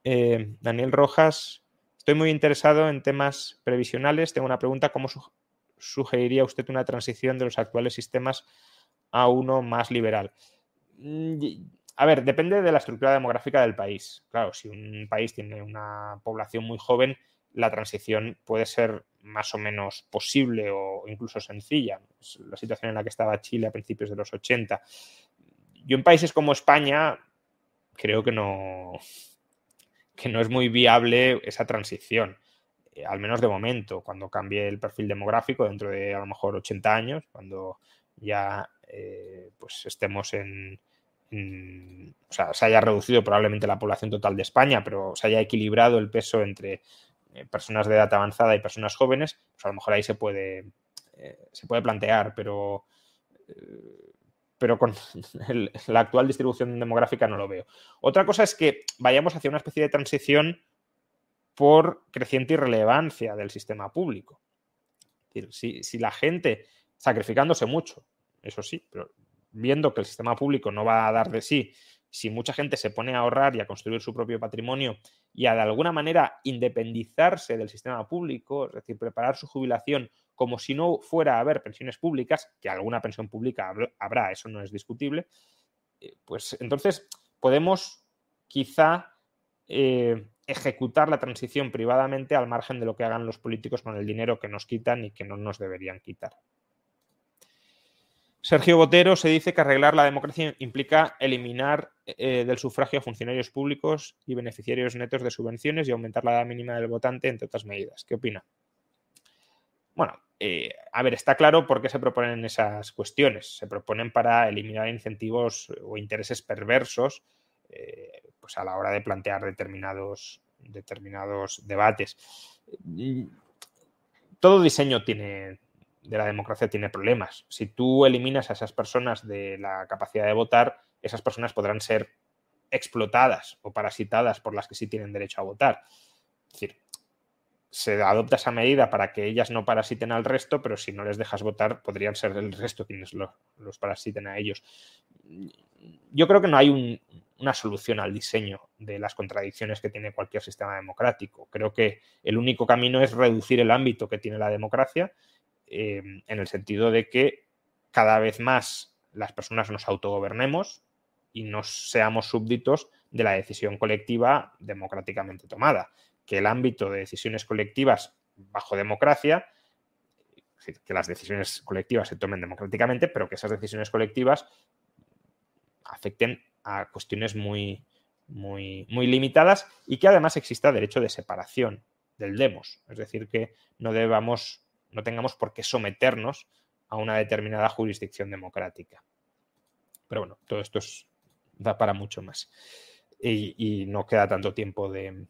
Eh, Daniel Rojas, estoy muy interesado en temas previsionales. Tengo una pregunta, ¿cómo sugeriría usted una transición de los actuales sistemas a uno más liberal? Mm, a ver, depende de la estructura demográfica del país. Claro, si un país tiene una población muy joven, la transición puede ser más o menos posible o incluso sencilla. Es la situación en la que estaba Chile a principios de los 80. Yo en países como España creo que no, que no es muy viable esa transición, eh, al menos de momento, cuando cambie el perfil demográfico dentro de a lo mejor 80 años, cuando ya eh, pues estemos en, o sea, se haya reducido probablemente la población total de España, pero se haya equilibrado el peso entre eh, personas de edad avanzada y personas jóvenes, pues a lo mejor ahí se puede, se puede plantear, pero pero con la actual distribución demográfica no lo veo. Otra cosa es que vayamos hacia una especie de transición por creciente irrelevancia del sistema público. si, si la gente, sacrificándose mucho, eso sí, pero viendo que el sistema público no va a dar de sí, si mucha gente se pone a ahorrar y a construir su propio patrimonio y a de alguna manera independizarse del sistema público, es decir, preparar su jubilación como si no fuera a haber pensiones públicas, que alguna pensión pública habrá, eso no es discutible, eh, pues entonces podemos quizá eh, ejecutar la transición privadamente al margen de lo que hagan los políticos con el dinero que nos quitan y que no nos deberían quitar. Sergio Botero se dice que arreglar la democracia implica eliminar eh, del sufragio a funcionarios públicos y beneficiarios netos de subvenciones y aumentar la edad mínima del votante, entre otras medidas. ¿Qué opina? Bueno, eh, a ver, está claro por qué se proponen esas cuestiones. Se proponen para eliminar incentivos o intereses perversos eh, pues a la hora de plantear determinados, determinados debates. todo diseño tiene, de la democracia tiene problemas. Si tú eliminas a esas personas de la capacidad de votar, esas personas podrán ser explotadas o parasitadas por las que sí tienen derecho a votar. Es decir, se adopta esa medida para que ellas no parasiten al resto, pero si no les dejas votar, podrían ser el resto quienes los parasiten a ellos. Yo creo que no hay una solución al diseño de las contradicciones que tiene cualquier sistema democrático. Creo que el único camino es reducir el ámbito que tiene la democracia eh, en el sentido de que cada vez más las personas nos autogobernemos y no seamos súbditos de la decisión colectiva democráticamente tomada que el ámbito de decisiones colectivas bajo democracia, que las decisiones colectivas se tomen democráticamente, pero que esas decisiones colectivas afecten a cuestiones muy, muy, muy limitadas y que además exista derecho de separación del demos. Es decir, que no debamos, no tengamos por qué someternos a una determinada jurisdicción democrática. Pero bueno, todo esto da para mucho más y, no queda tanto tiempo de,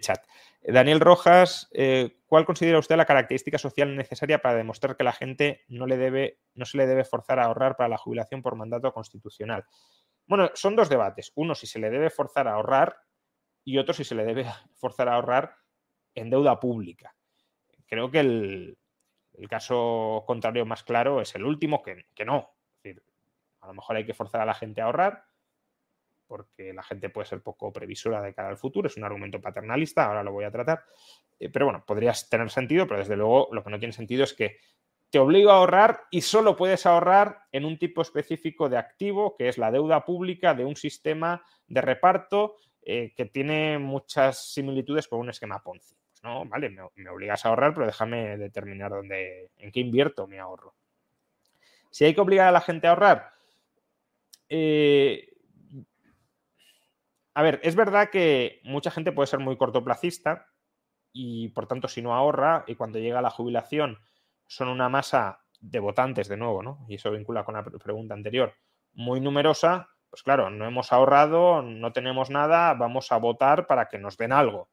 chat. Daniel Rojas, eh, ¿cuál considera usted la característica social necesaria para demostrar que la gente no, se le debe forzar a ahorrar para la jubilación por mandato constitucional? Bueno, son dos debates. Uno, si se le debe forzar a ahorrar y otro, si se le debe forzar a ahorrar en deuda pública. Creo que el, caso contrario más claro es el último, que, que no. Es decir, a lo mejor hay que forzar a la gente a ahorrar, porque la gente puede ser poco previsora de cara al futuro, es un argumento paternalista, ahora lo voy a tratar, eh, pero bueno, podrías tener sentido, pero desde luego lo que no tiene sentido es que te obligo a ahorrar y solo puedes ahorrar en un tipo específico de activo, que es la deuda pública de un sistema de reparto eh, que tiene muchas similitudes con un esquema Ponzi. Pues no, vale, me, obligas a ahorrar, pero déjame determinar dónde, en qué invierto mi ahorro. Si hay que obligar a la gente a ahorrar, eh, a ver, es verdad que mucha gente puede ser muy cortoplacista y por tanto si no ahorra y cuando llega la jubilación son una masa de votantes de nuevo, ¿no? Y eso vincula con la pregunta anterior, muy numerosa, pues claro, no hemos ahorrado, no tenemos nada, vamos a votar para que nos den algo.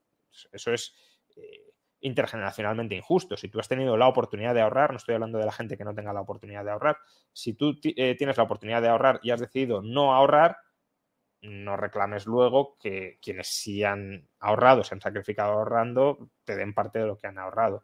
Eso es eh, intergeneracionalmente injusto. Si tú has tenido la oportunidad de ahorrar, no estoy hablando de la gente que no tenga la oportunidad de ahorrar, si tú eh, tienes la oportunidad de ahorrar y has decidido no ahorrar, no reclames luego que quienes sí han ahorrado, se han sacrificado ahorrando, te den parte de lo que han ahorrado.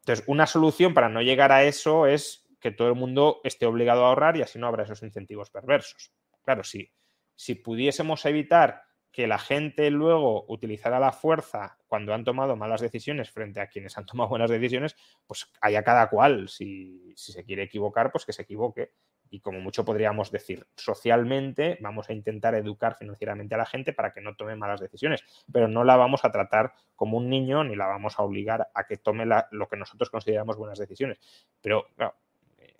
Entonces, una solución para no llegar a eso es que todo el mundo esté obligado a ahorrar y así no habrá esos incentivos perversos. Claro, si, si pudiésemos evitar que la gente luego utilizara la fuerza cuando han tomado malas decisiones frente a quienes han tomado buenas decisiones, pues haya cada cual. Si, si se quiere equivocar, pues que se equivoque y como mucho podríamos decir, socialmente vamos a intentar educar financieramente a la gente para que no tome malas decisiones, pero no la vamos a tratar como un niño ni la vamos a obligar a que tome lo que nosotros consideramos buenas decisiones. Pero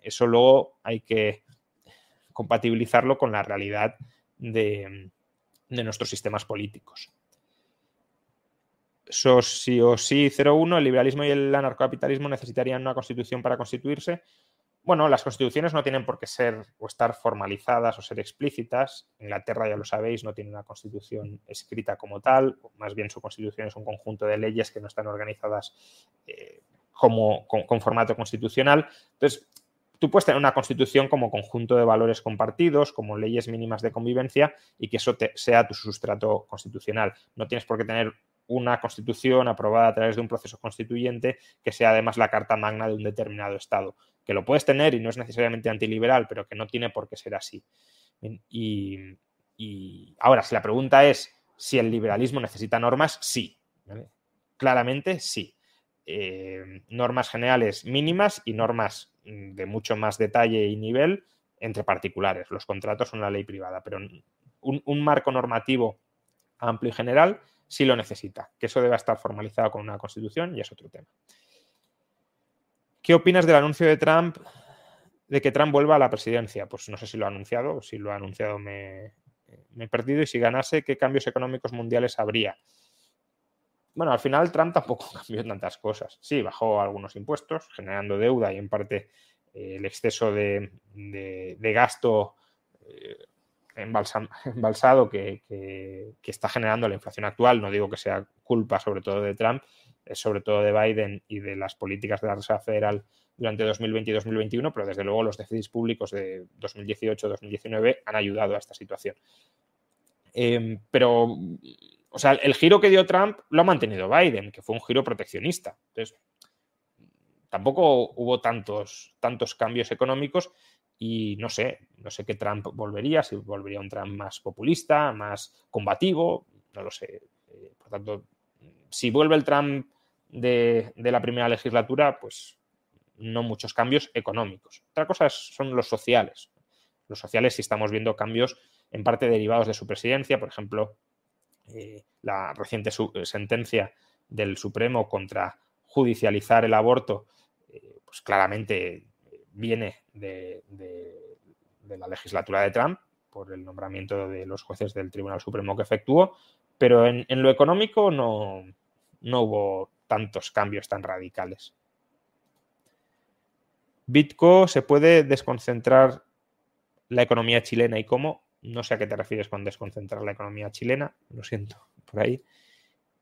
eso luego hay que compatibilizarlo con la realidad de, nuestros sistemas políticos. sí 01, el liberalismo y el anarcocapitalismo necesitarían una constitución para constituirse. Bueno, las constituciones no tienen por qué ser o estar formalizadas o ser explícitas. Inglaterra, ya lo sabéis, no tiene una constitución escrita como tal, más bien su constitución es un conjunto de leyes que no están organizadas eh, como, con, formato constitucional. Entonces, tú puedes tener una constitución como conjunto de valores compartidos, como leyes mínimas de convivencia y que eso sea tu sustrato constitucional. No tienes por qué tener una constitución aprobada a través de un proceso constituyente que sea además la carta magna de un determinado Estado que lo puedes tener y no es necesariamente antiliberal, pero que no tiene por qué ser así. Y, ahora, si la pregunta es si el liberalismo necesita normas, sí. Claramente sí. Eh, normas generales mínimas y normas mm, de mucho más detalle y nivel entre particulares. Los contratos son la ley privada, pero un, un marco normativo amplio y general sí lo necesita. Que eso deba estar formalizado con una constitución y es otro tema. ¿Qué opinas del anuncio de Trump de que Trump vuelva a la presidencia? Pues no sé si lo ha anunciado, si lo ha anunciado me, he perdido, y si ganase, ¿qué cambios económicos mundiales habría? Bueno, al final Trump tampoco cambió tantas cosas. Sí, bajó algunos impuestos, generando deuda y en parte eh, el exceso de, gasto eh, embalsado que, está generando la inflación actual. No digo que sea culpa sobre todo de Trump, sobre todo de Biden y de las políticas de la Reserva Federal durante 2020 y 2021, pero desde luego los déficits públicos de 2018-2019 han ayudado a esta situación. Em, pero, o sea, el giro que dio Trump lo ha mantenido Biden, que fue un giro proteccionista. Entonces, tampoco hubo tantos, tantos cambios económicos y no sé, no sé qué Trump volvería, si volvería un Trump más populista, más combativo, no lo sé. Eh, por tanto, si vuelve el Trump de, la primera legislatura, pues no muchos cambios económicos. Otra cosa son los sociales. Los sociales si estamos viendo cambios en parte derivados de su presidencia, por ejemplo, eh, la reciente sentencia del Supremo contra judicializar el aborto, eh, pues claramente viene de, la legislatura de Trump por el nombramiento de los jueces del Tribunal Supremo que efectuó, pero en, lo económico no, no hubo tantos cambios tan radicales. Bitco se puede desconcentrar la economía chilena y cómo. No sé a qué te refieres con desconcentrar la economía chilena, lo siento, por ahí.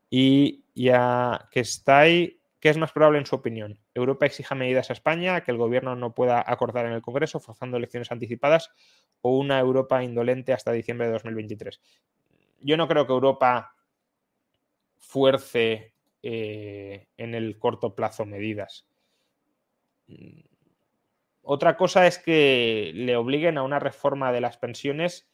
Y ya que está ahí, ¿qué es más probable en su opinión? ¿Europa exija medidas a España, que el gobierno no pueda acordar en el Congreso, forzando elecciones anticipadas, o una Europa indolente hasta diciembre de 2023? Yo no creo que Europa fuerce eh, en el corto plazo medidas. Otra cosa es que le obliguen a una reforma de las pensiones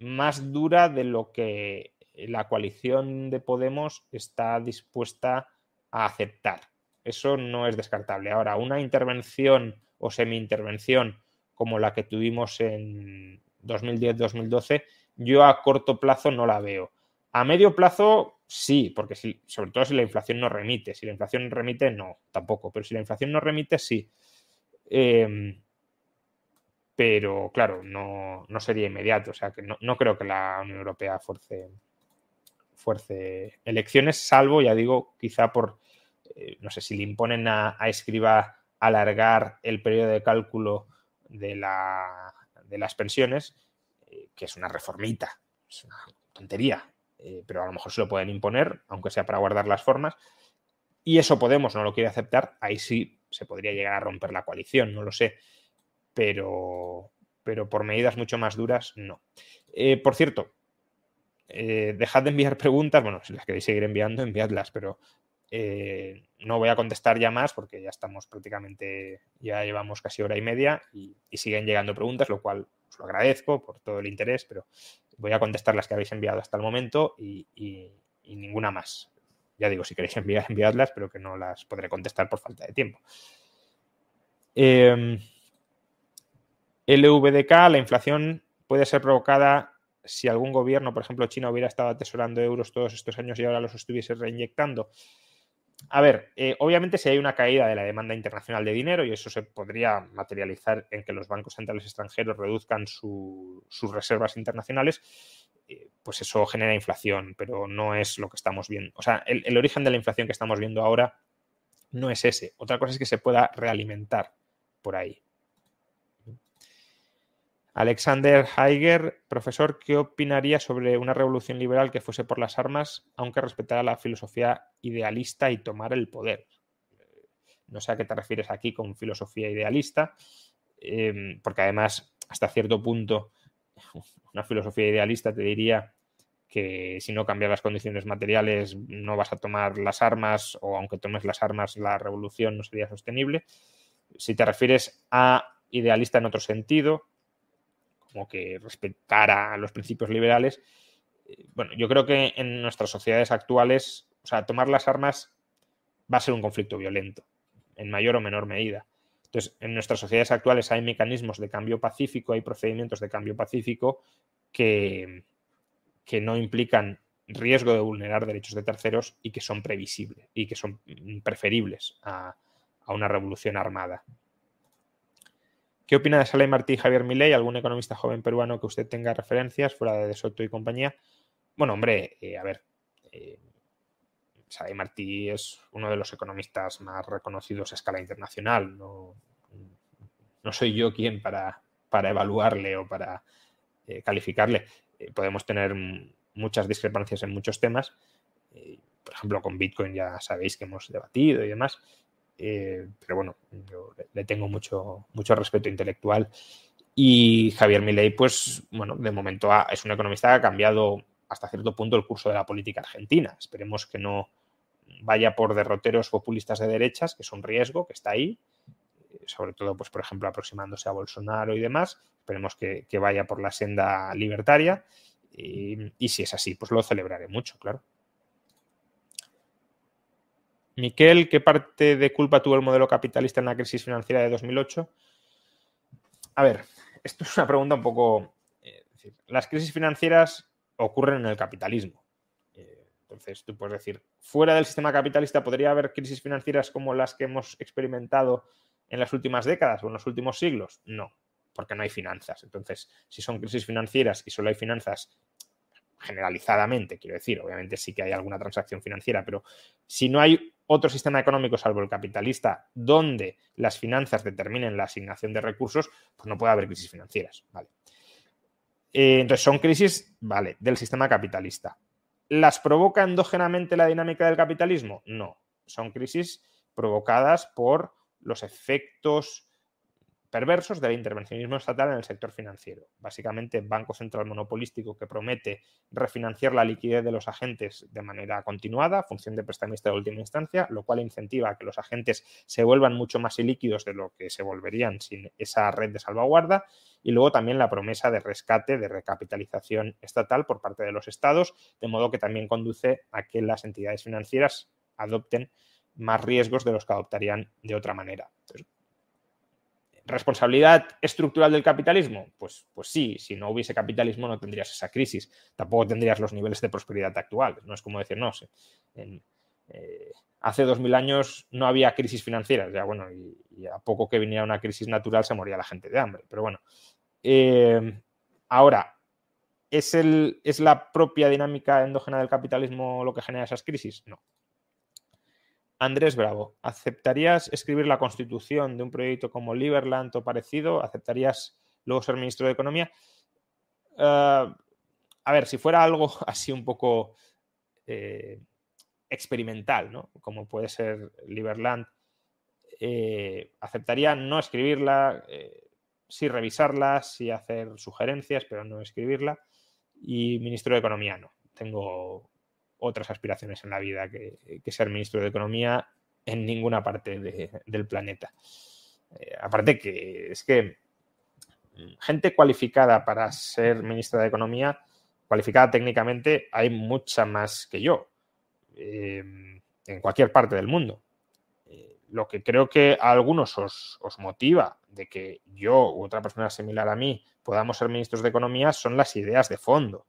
más dura de lo que la coalición de Podemos está dispuesta a aceptar. Eso no es descartable. Ahora, una intervención o semi-intervención como la que tuvimos en 2010-2012, yo a corto plazo no la veo. A medio plazo sí, porque sobre todo si la inflación no remite. Si la inflación remite, no, tampoco. Pero si la inflación no remite, sí. Em, pero claro, no, sería inmediato. O sea que no, creo que la Unión Europea fuerce, elecciones, salvo, ya digo, quizá por, eh, no sé, si le imponen a, Escriba alargar el periodo de cálculo de, la, de las pensiones, eh, que es una reformita, es una tontería, eh, pero a lo mejor se lo pueden imponer, aunque sea para guardar las formas. Y eso Podemos no lo quiere aceptar, ahí sí se podría llegar a romper la coalición, no lo sé. Pero, pero por medidas mucho más duras, no. Eh, por cierto, eh, dejad de enviar preguntas, bueno, si las queréis seguir enviando, enviadlas, pero no voy a contestar ya más porque ya estamos prácticamente, ya llevamos casi hora y media y, siguen llegando preguntas, lo cual os lo agradezco por todo el interés, pero voy a contestar las que habéis enviado hasta el momento y ninguna más. Ya digo, si queréis enviar, enviadlas, pero que no las podré contestar por falta de tiempo. Eh, em, LVDK, la inflación puede ser provocada si algún gobierno, por ejemplo China, hubiera estado atesorando euros todos estos años y ahora los estuviese reinyectando. A ver, eh, obviamente si hay una caída de la demanda internacional de dinero y eso se podría materializar en que los bancos centrales extranjeros reduzcan sus reservas internacionales, eh, pues eso genera inflación, pero no es lo que estamos viendo. O sea, el, origen de la inflación que estamos viendo ahora no es ese. Otra cosa es que se pueda realimentar por ahí. Alexander Heiger, profesor, ¿qué opinaría sobre una revolución liberal que fuese por las armas, aunque respetara la filosofía idealista y tomara el poder? No sé a qué te refieres aquí con filosofía idealista, eh, porque además, hasta cierto punto, una filosofía idealista te diría que si no cambias las condiciones materiales no vas a tomar las armas o aunque tomes las armas la revolución no sería sostenible. Si te refieres a idealista en otro sentido, como que respetara los principios liberales, eh, bueno, yo creo que en nuestras sociedades actuales, o sea, tomar las armas va a ser un conflicto violento, en mayor o menor medida. Entonces, en nuestras sociedades actuales hay mecanismos de cambio pacífico, hay procedimientos de cambio pacífico que, que no implican riesgo de vulnerar derechos de terceros y que son previsibles y que son preferibles a, una revolución armada. ¿Qué opina de Sala Martí y Javier Milei? ¿Algún economista joven peruano que usted tenga referencias fuera de, de Soto y compañía? Bueno, hombre, eh, a ver, eh, Martí es uno de los economistas más reconocidos a escala internacional. No, soy yo quien para, para evaluarle o para eh, calificarle. Eh, podemos tener muchas discrepancias en muchos temas, por ejemplo, con Bitcoin ya sabéis que hemos debatido y demás. Eh, pero bueno, yo le tengo mucho, mucho respeto intelectual. Y Javier Milei, pues, bueno, de momento es un economista que ha cambiado hasta cierto punto el curso de la política argentina. Esperemos que no vaya por derroteros populistas de derechas, que es un riesgo que está ahí, sobre todo, pues, por ejemplo, aproximándose a Bolsonaro y demás. Esperemos que, vaya por la senda libertaria. y si es así, pues lo celebraré mucho, claro. Miquel, ¿qué parte de culpa tuvo el modelo capitalista en la crisis financiera de 2008? A ver, esto es una pregunta un poco... Eh, las crisis financieras ocurren en el capitalismo. Eh, entonces, tú puedes decir, fuera del sistema capitalista podría haber crisis financieras como las que hemos experimentado en las últimas décadas o en los últimos siglos. No, porque no hay finanzas. Entonces, si son crisis financieras y solo hay finanzas generalizadamente, quiero decir, obviamente sí que hay alguna transacción financiera, pero si no hay otro sistema económico salvo el capitalista donde las finanzas determinen la asignación de recursos, pues no puede haber crisis financieras, ¿vale? Eh, entonces son crisis, vale, del sistema capitalista. ¿Las provoca endógenamente la dinámica del capitalismo? No, son crisis provocadas por los efectos perversos del intervencionismo estatal en el sector financiero. Básicamente, Banco Central Monopolístico que promete refinanciar la liquidez de los agentes de manera continuada, función de prestamista de última instancia, lo cual incentiva a que los agentes se vuelvan mucho más ilíquidos de lo que se volverían sin esa red de salvaguarda. Y luego también la promesa de rescate, de recapitalización estatal por parte de los estados, de modo que también conduce a que las entidades financieras adopten más riesgos de los que adoptarían de otra manera. ¿Responsabilidad estructural del capitalismo? Pues, pues sí, si no hubiese capitalismo no tendrías esa crisis, tampoco tendrías los niveles de prosperidad actuales. No es como decir, no, sé, eh, hace dos mil años no había crisis financieras, ya bueno, y, a poco que viniera una crisis natural se moría la gente de hambre. Pero bueno, eh, ahora, ¿es, el, ¿es la propia dinámica endógena del capitalismo lo que genera esas crisis? No. Andrés Bravo, ¿aceptarías escribir la constitución de un proyecto como Liberland o parecido? ¿Aceptarías luego ser ministro de Economía? Eh, a ver, si fuera algo así un poco eh, experimental, ¿no? Como puede ser Liberland, eh, aceptaría no escribirla, sí revisarla, sí hacer sugerencias, pero no escribirla. Y ministro de Economía no. Tengo otras aspiraciones en la vida que, ser ministro de Economía en ninguna parte del planeta. Eh, aparte que es que gente cualificada para ser ministra de Economía, cualificada técnicamente, hay mucha más que yo, em, en cualquier parte del mundo. Eh, lo que creo que a algunos os, os, motiva de que yo u otra persona similar a mí podamos ser ministros de Economía son las ideas de fondo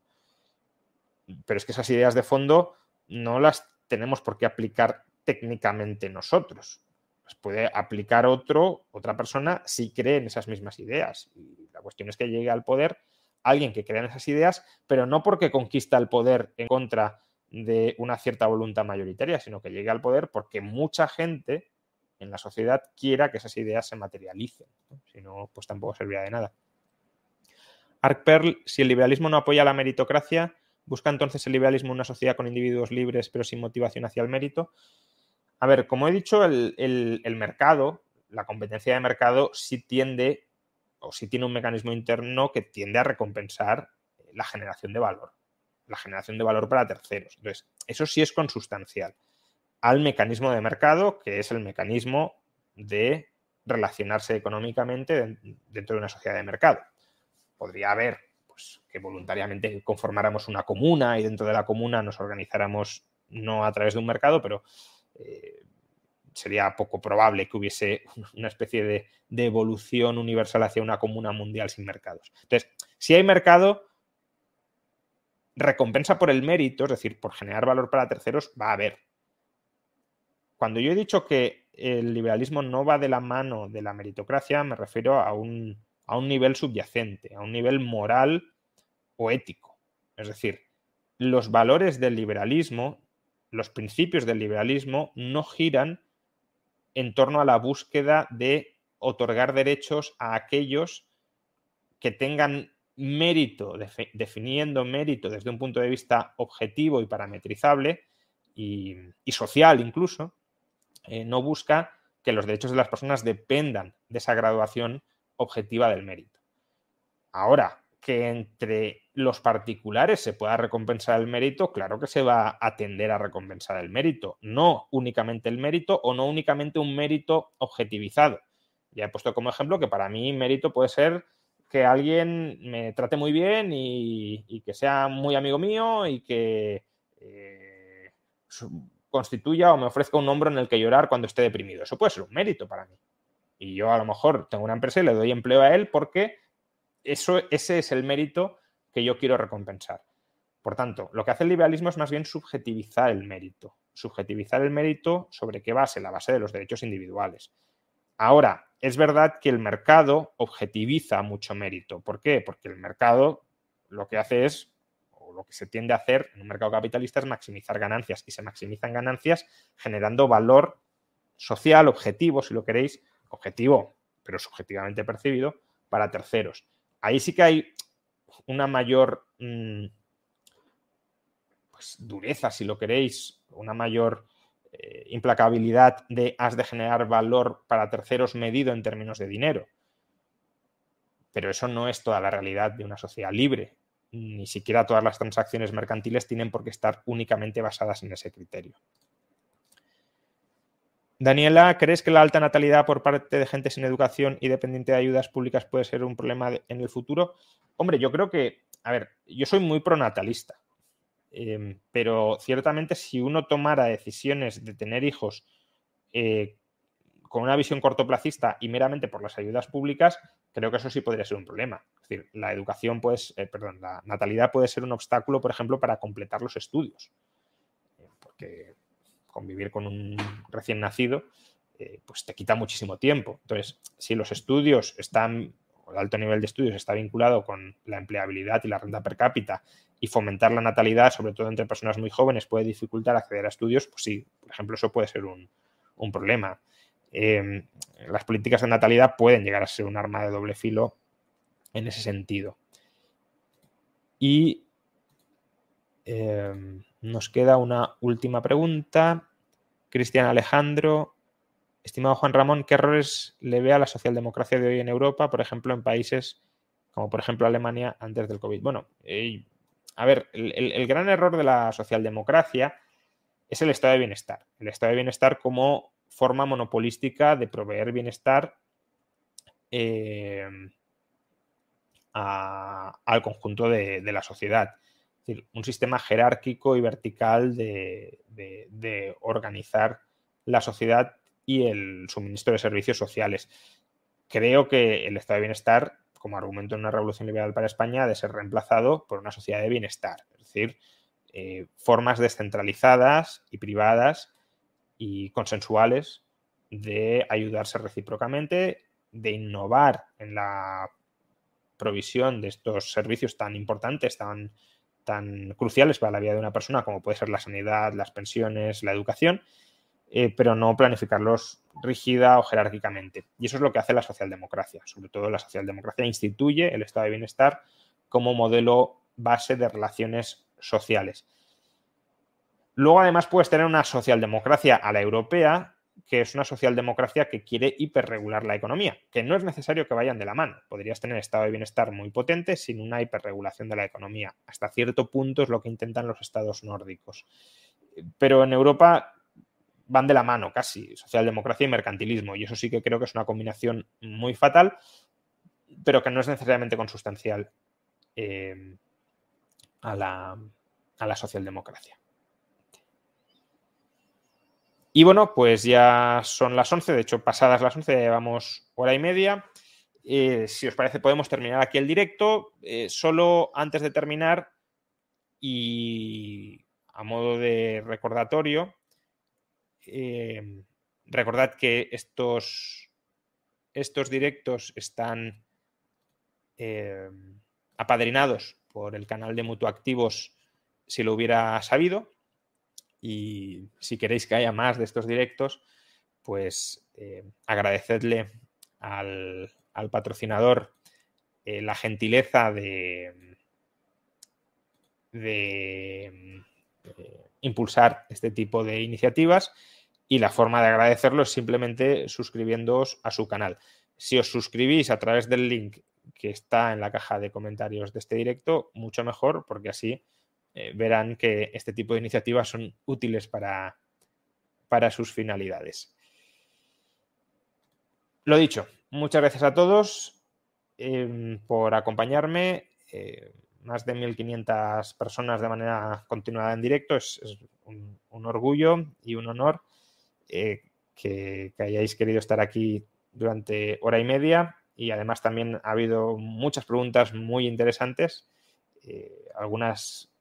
pero es que esas ideas de fondo no las tenemos por qué aplicar técnicamente nosotros. Las puede aplicar otro, otra persona, si cree en esas mismas ideas. Y la cuestión es que llegue al poder alguien que crea en esas ideas, pero no porque conquista el poder en contra de una cierta voluntad mayoritaria, sino que llegue al poder porque mucha gente en la sociedad quiera que esas ideas se materialicen. Si no, pues tampoco serviría de nada. Arc Pearl, si el liberalismo no apoya la meritocracia, ¿Busca entonces el liberalismo una sociedad con individuos libres pero sin motivación hacia el mérito? A ver, como he dicho, el, mercado, la competencia de mercado sí tiende o sí tiene un mecanismo interno que tiende a recompensar la generación de valor, la generación de valor para terceros. Entonces, eso sí es consustancial al mecanismo de mercado, que es el mecanismo de relacionarse económicamente dentro de una sociedad de mercado. Podría haber pues, que voluntariamente conformáramos una comuna y dentro de la comuna nos organizáramos no a través de un mercado, pero eh, sería poco probable que hubiese una especie de, de, evolución universal hacia una comuna mundial sin mercados. Entonces, si hay mercado, recompensa por el mérito, es decir, por generar valor para terceros, va a haber. Cuando yo he dicho que el liberalismo no va de la mano de la meritocracia, me refiero a un a un nivel subyacente, a un nivel moral o ético. Es decir, los valores del liberalismo, los principios del liberalismo no giran en torno a la búsqueda de otorgar derechos a aquellos que tengan mérito, definiendo mérito desde un punto de vista objetivo y parametrizable, y, social incluso, eh, no busca que los derechos de las personas dependan de esa graduación objetiva del mérito. Ahora, que entre los particulares se pueda recompensar el mérito, claro que se va a tender a recompensar el mérito, no únicamente el mérito o no únicamente un mérito objetivizado. Ya he puesto como ejemplo que para mí mérito puede ser que alguien me trate muy bien y, que sea muy amigo mío y que eh, constituya o me ofrezca un hombro en el que llorar cuando esté deprimido. Eso puede ser un mérito para mí. Y yo a lo mejor tengo una empresa y le doy empleo a él porque eso, ese es el mérito que yo quiero recompensar. Por tanto, lo que hace el liberalismo es más bien subjetivizar el mérito. Subjetivizar el mérito sobre qué base, la base de los derechos individuales. Ahora, es verdad que el mercado objetiviza mucho mérito. ¿Por qué? Porque el mercado lo que hace es, o lo que se tiende a hacer en un mercado capitalista es maximizar ganancias y se maximizan ganancias generando valor social, objetivo, si lo queréis, objetivo, pero subjetivamente percibido, para terceros. Ahí sí que hay una mayor mm, pues, dureza, si lo queréis, una mayor eh, implacabilidad de has de generar valor para terceros medido en términos de dinero. Pero eso no es toda la realidad de una sociedad libre. Ni siquiera todas las transacciones mercantiles tienen por qué estar únicamente basadas en ese criterio. Daniela, ¿crees que la alta natalidad por parte de gente sin educación y dependiente de ayudas públicas puede ser un problema en el futuro? Hombre, yo creo que, a ver, yo soy muy pronatalista. Em, pero ciertamente si uno tomara decisiones de tener hijos eh, con una visión cortoplacista y meramente por las ayudas públicas, creo que eso sí podría ser un problema. Es decir, la educación, pues, perdón, la natalidad puede ser un obstáculo, por ejemplo, para completar los estudios. Porque convivir con un recién nacido, pues te quita muchísimo tiempo. Entonces, si los estudios están el alto nivel de estudios está vinculado con la empleabilidad y la renta per cápita y fomentar la natalidad, sobre todo entre personas muy jóvenes, puede dificultar acceder a estudios, pues sí, por ejemplo, eso puede ser un, problema. Em, las políticas de natalidad pueden llegar a ser un arma de doble filo en ese sentido. Y em, nos queda una última pregunta. Cristian Alejandro Estimado Juan Ramón, ¿qué errores le ve a la socialdemocracia de hoy en Europa, por ejemplo, en países como por ejemplo Alemania antes del COVID? Bueno, eh, a ver, el, gran error de la socialdemocracia es el estado de bienestar. El estado de bienestar como forma monopolística de proveer bienestar eh, al conjunto de, la sociedad. Es decir, un sistema jerárquico y vertical de organizar la sociedad y el suministro de servicios sociales. Creo que el estado de bienestar, como argumento en una revolución liberal para España, ha de ser reemplazado por una sociedad de bienestar, es decir, eh, formas descentralizadas y privadas y consensuales de ayudarse recíprocamente, de innovar en la provisión de estos servicios tan importantes, tan, tan cruciales para la vida de una persona, como puede ser la sanidad, las pensiones, la educación, eh, pero no planificarlos rígida o jerárquicamente. Y eso es lo que hace la socialdemocracia. Sobre todo la socialdemocracia instituye el estado de bienestar como modelo base de relaciones sociales. Luego, además, puedes tener una socialdemocracia a la europea, que es una socialdemocracia que quiere hiperregular la economía, que no es necesario que vayan de la mano. Podrías tener estado de bienestar muy potente sin una hiperregulación de la economía. Hasta cierto punto es lo que intentan los estados nórdicos. Pero en Europa van de la mano casi, socialdemocracia y mercantilismo. Y eso sí que creo que es una combinación muy fatal, pero que no es necesariamente consustancial eh, a, la, a la socialdemocracia. Y bueno, pues ya son las 11, de hecho pasadas las 11 llevamos hora y media. Eh, si os parece podemos terminar aquí el directo. Eh, solo antes de terminar y a modo de recordatorio, Em, recordad que estos, estos directos están apadrinados por el canal de Mutuactivos si lo hubiera sabido. Y si queréis que haya más de estos directos, pues em, agradecedle al, patrocinador eh, la gentileza de, de impulsar este tipo de iniciativas y la forma de agradecerlo es simplemente suscribiéndoos a su canal. Si os suscribís a través del link que está en la caja de comentarios de este directo, mucho mejor, porque así eh, verán que este tipo de iniciativas son útiles para, para sus finalidades. Lo dicho, muchas gracias a todos em, por acompañarme. Eh, más de 1.500 personas de manera continuada en directo. Es, un, orgullo y un honor eh, que, hayáis querido estar aquí durante hora y media. Y además también ha habido muchas preguntas muy interesantes, algunas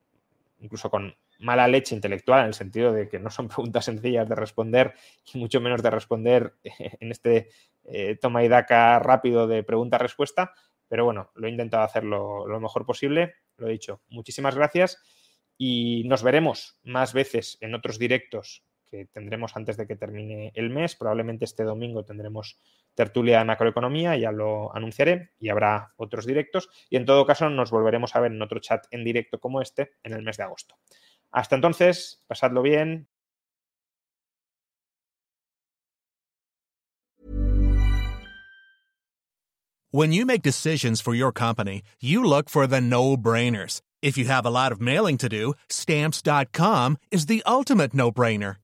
incluso con mala leche intelectual, en el sentido de que no son preguntas sencillas de responder y mucho menos de responder en este eh, toma y daca rápido de pregunta-respuesta, pero bueno, lo he intentado hacer lo, mejor posible. Lo he dicho, muchísimas gracias y nos veremos más veces en otros directos tendremos antes de que termine el mes. Probablemente este domingo tendremos tertulia de macroeconomía, ya lo anunciaré, y habrá otros directos. Y en todo caso nos volveremos a ver en otro chat en directo como este en el mes de agosto. Hasta entonces, pasadlo bien. Ultimate no-brainer.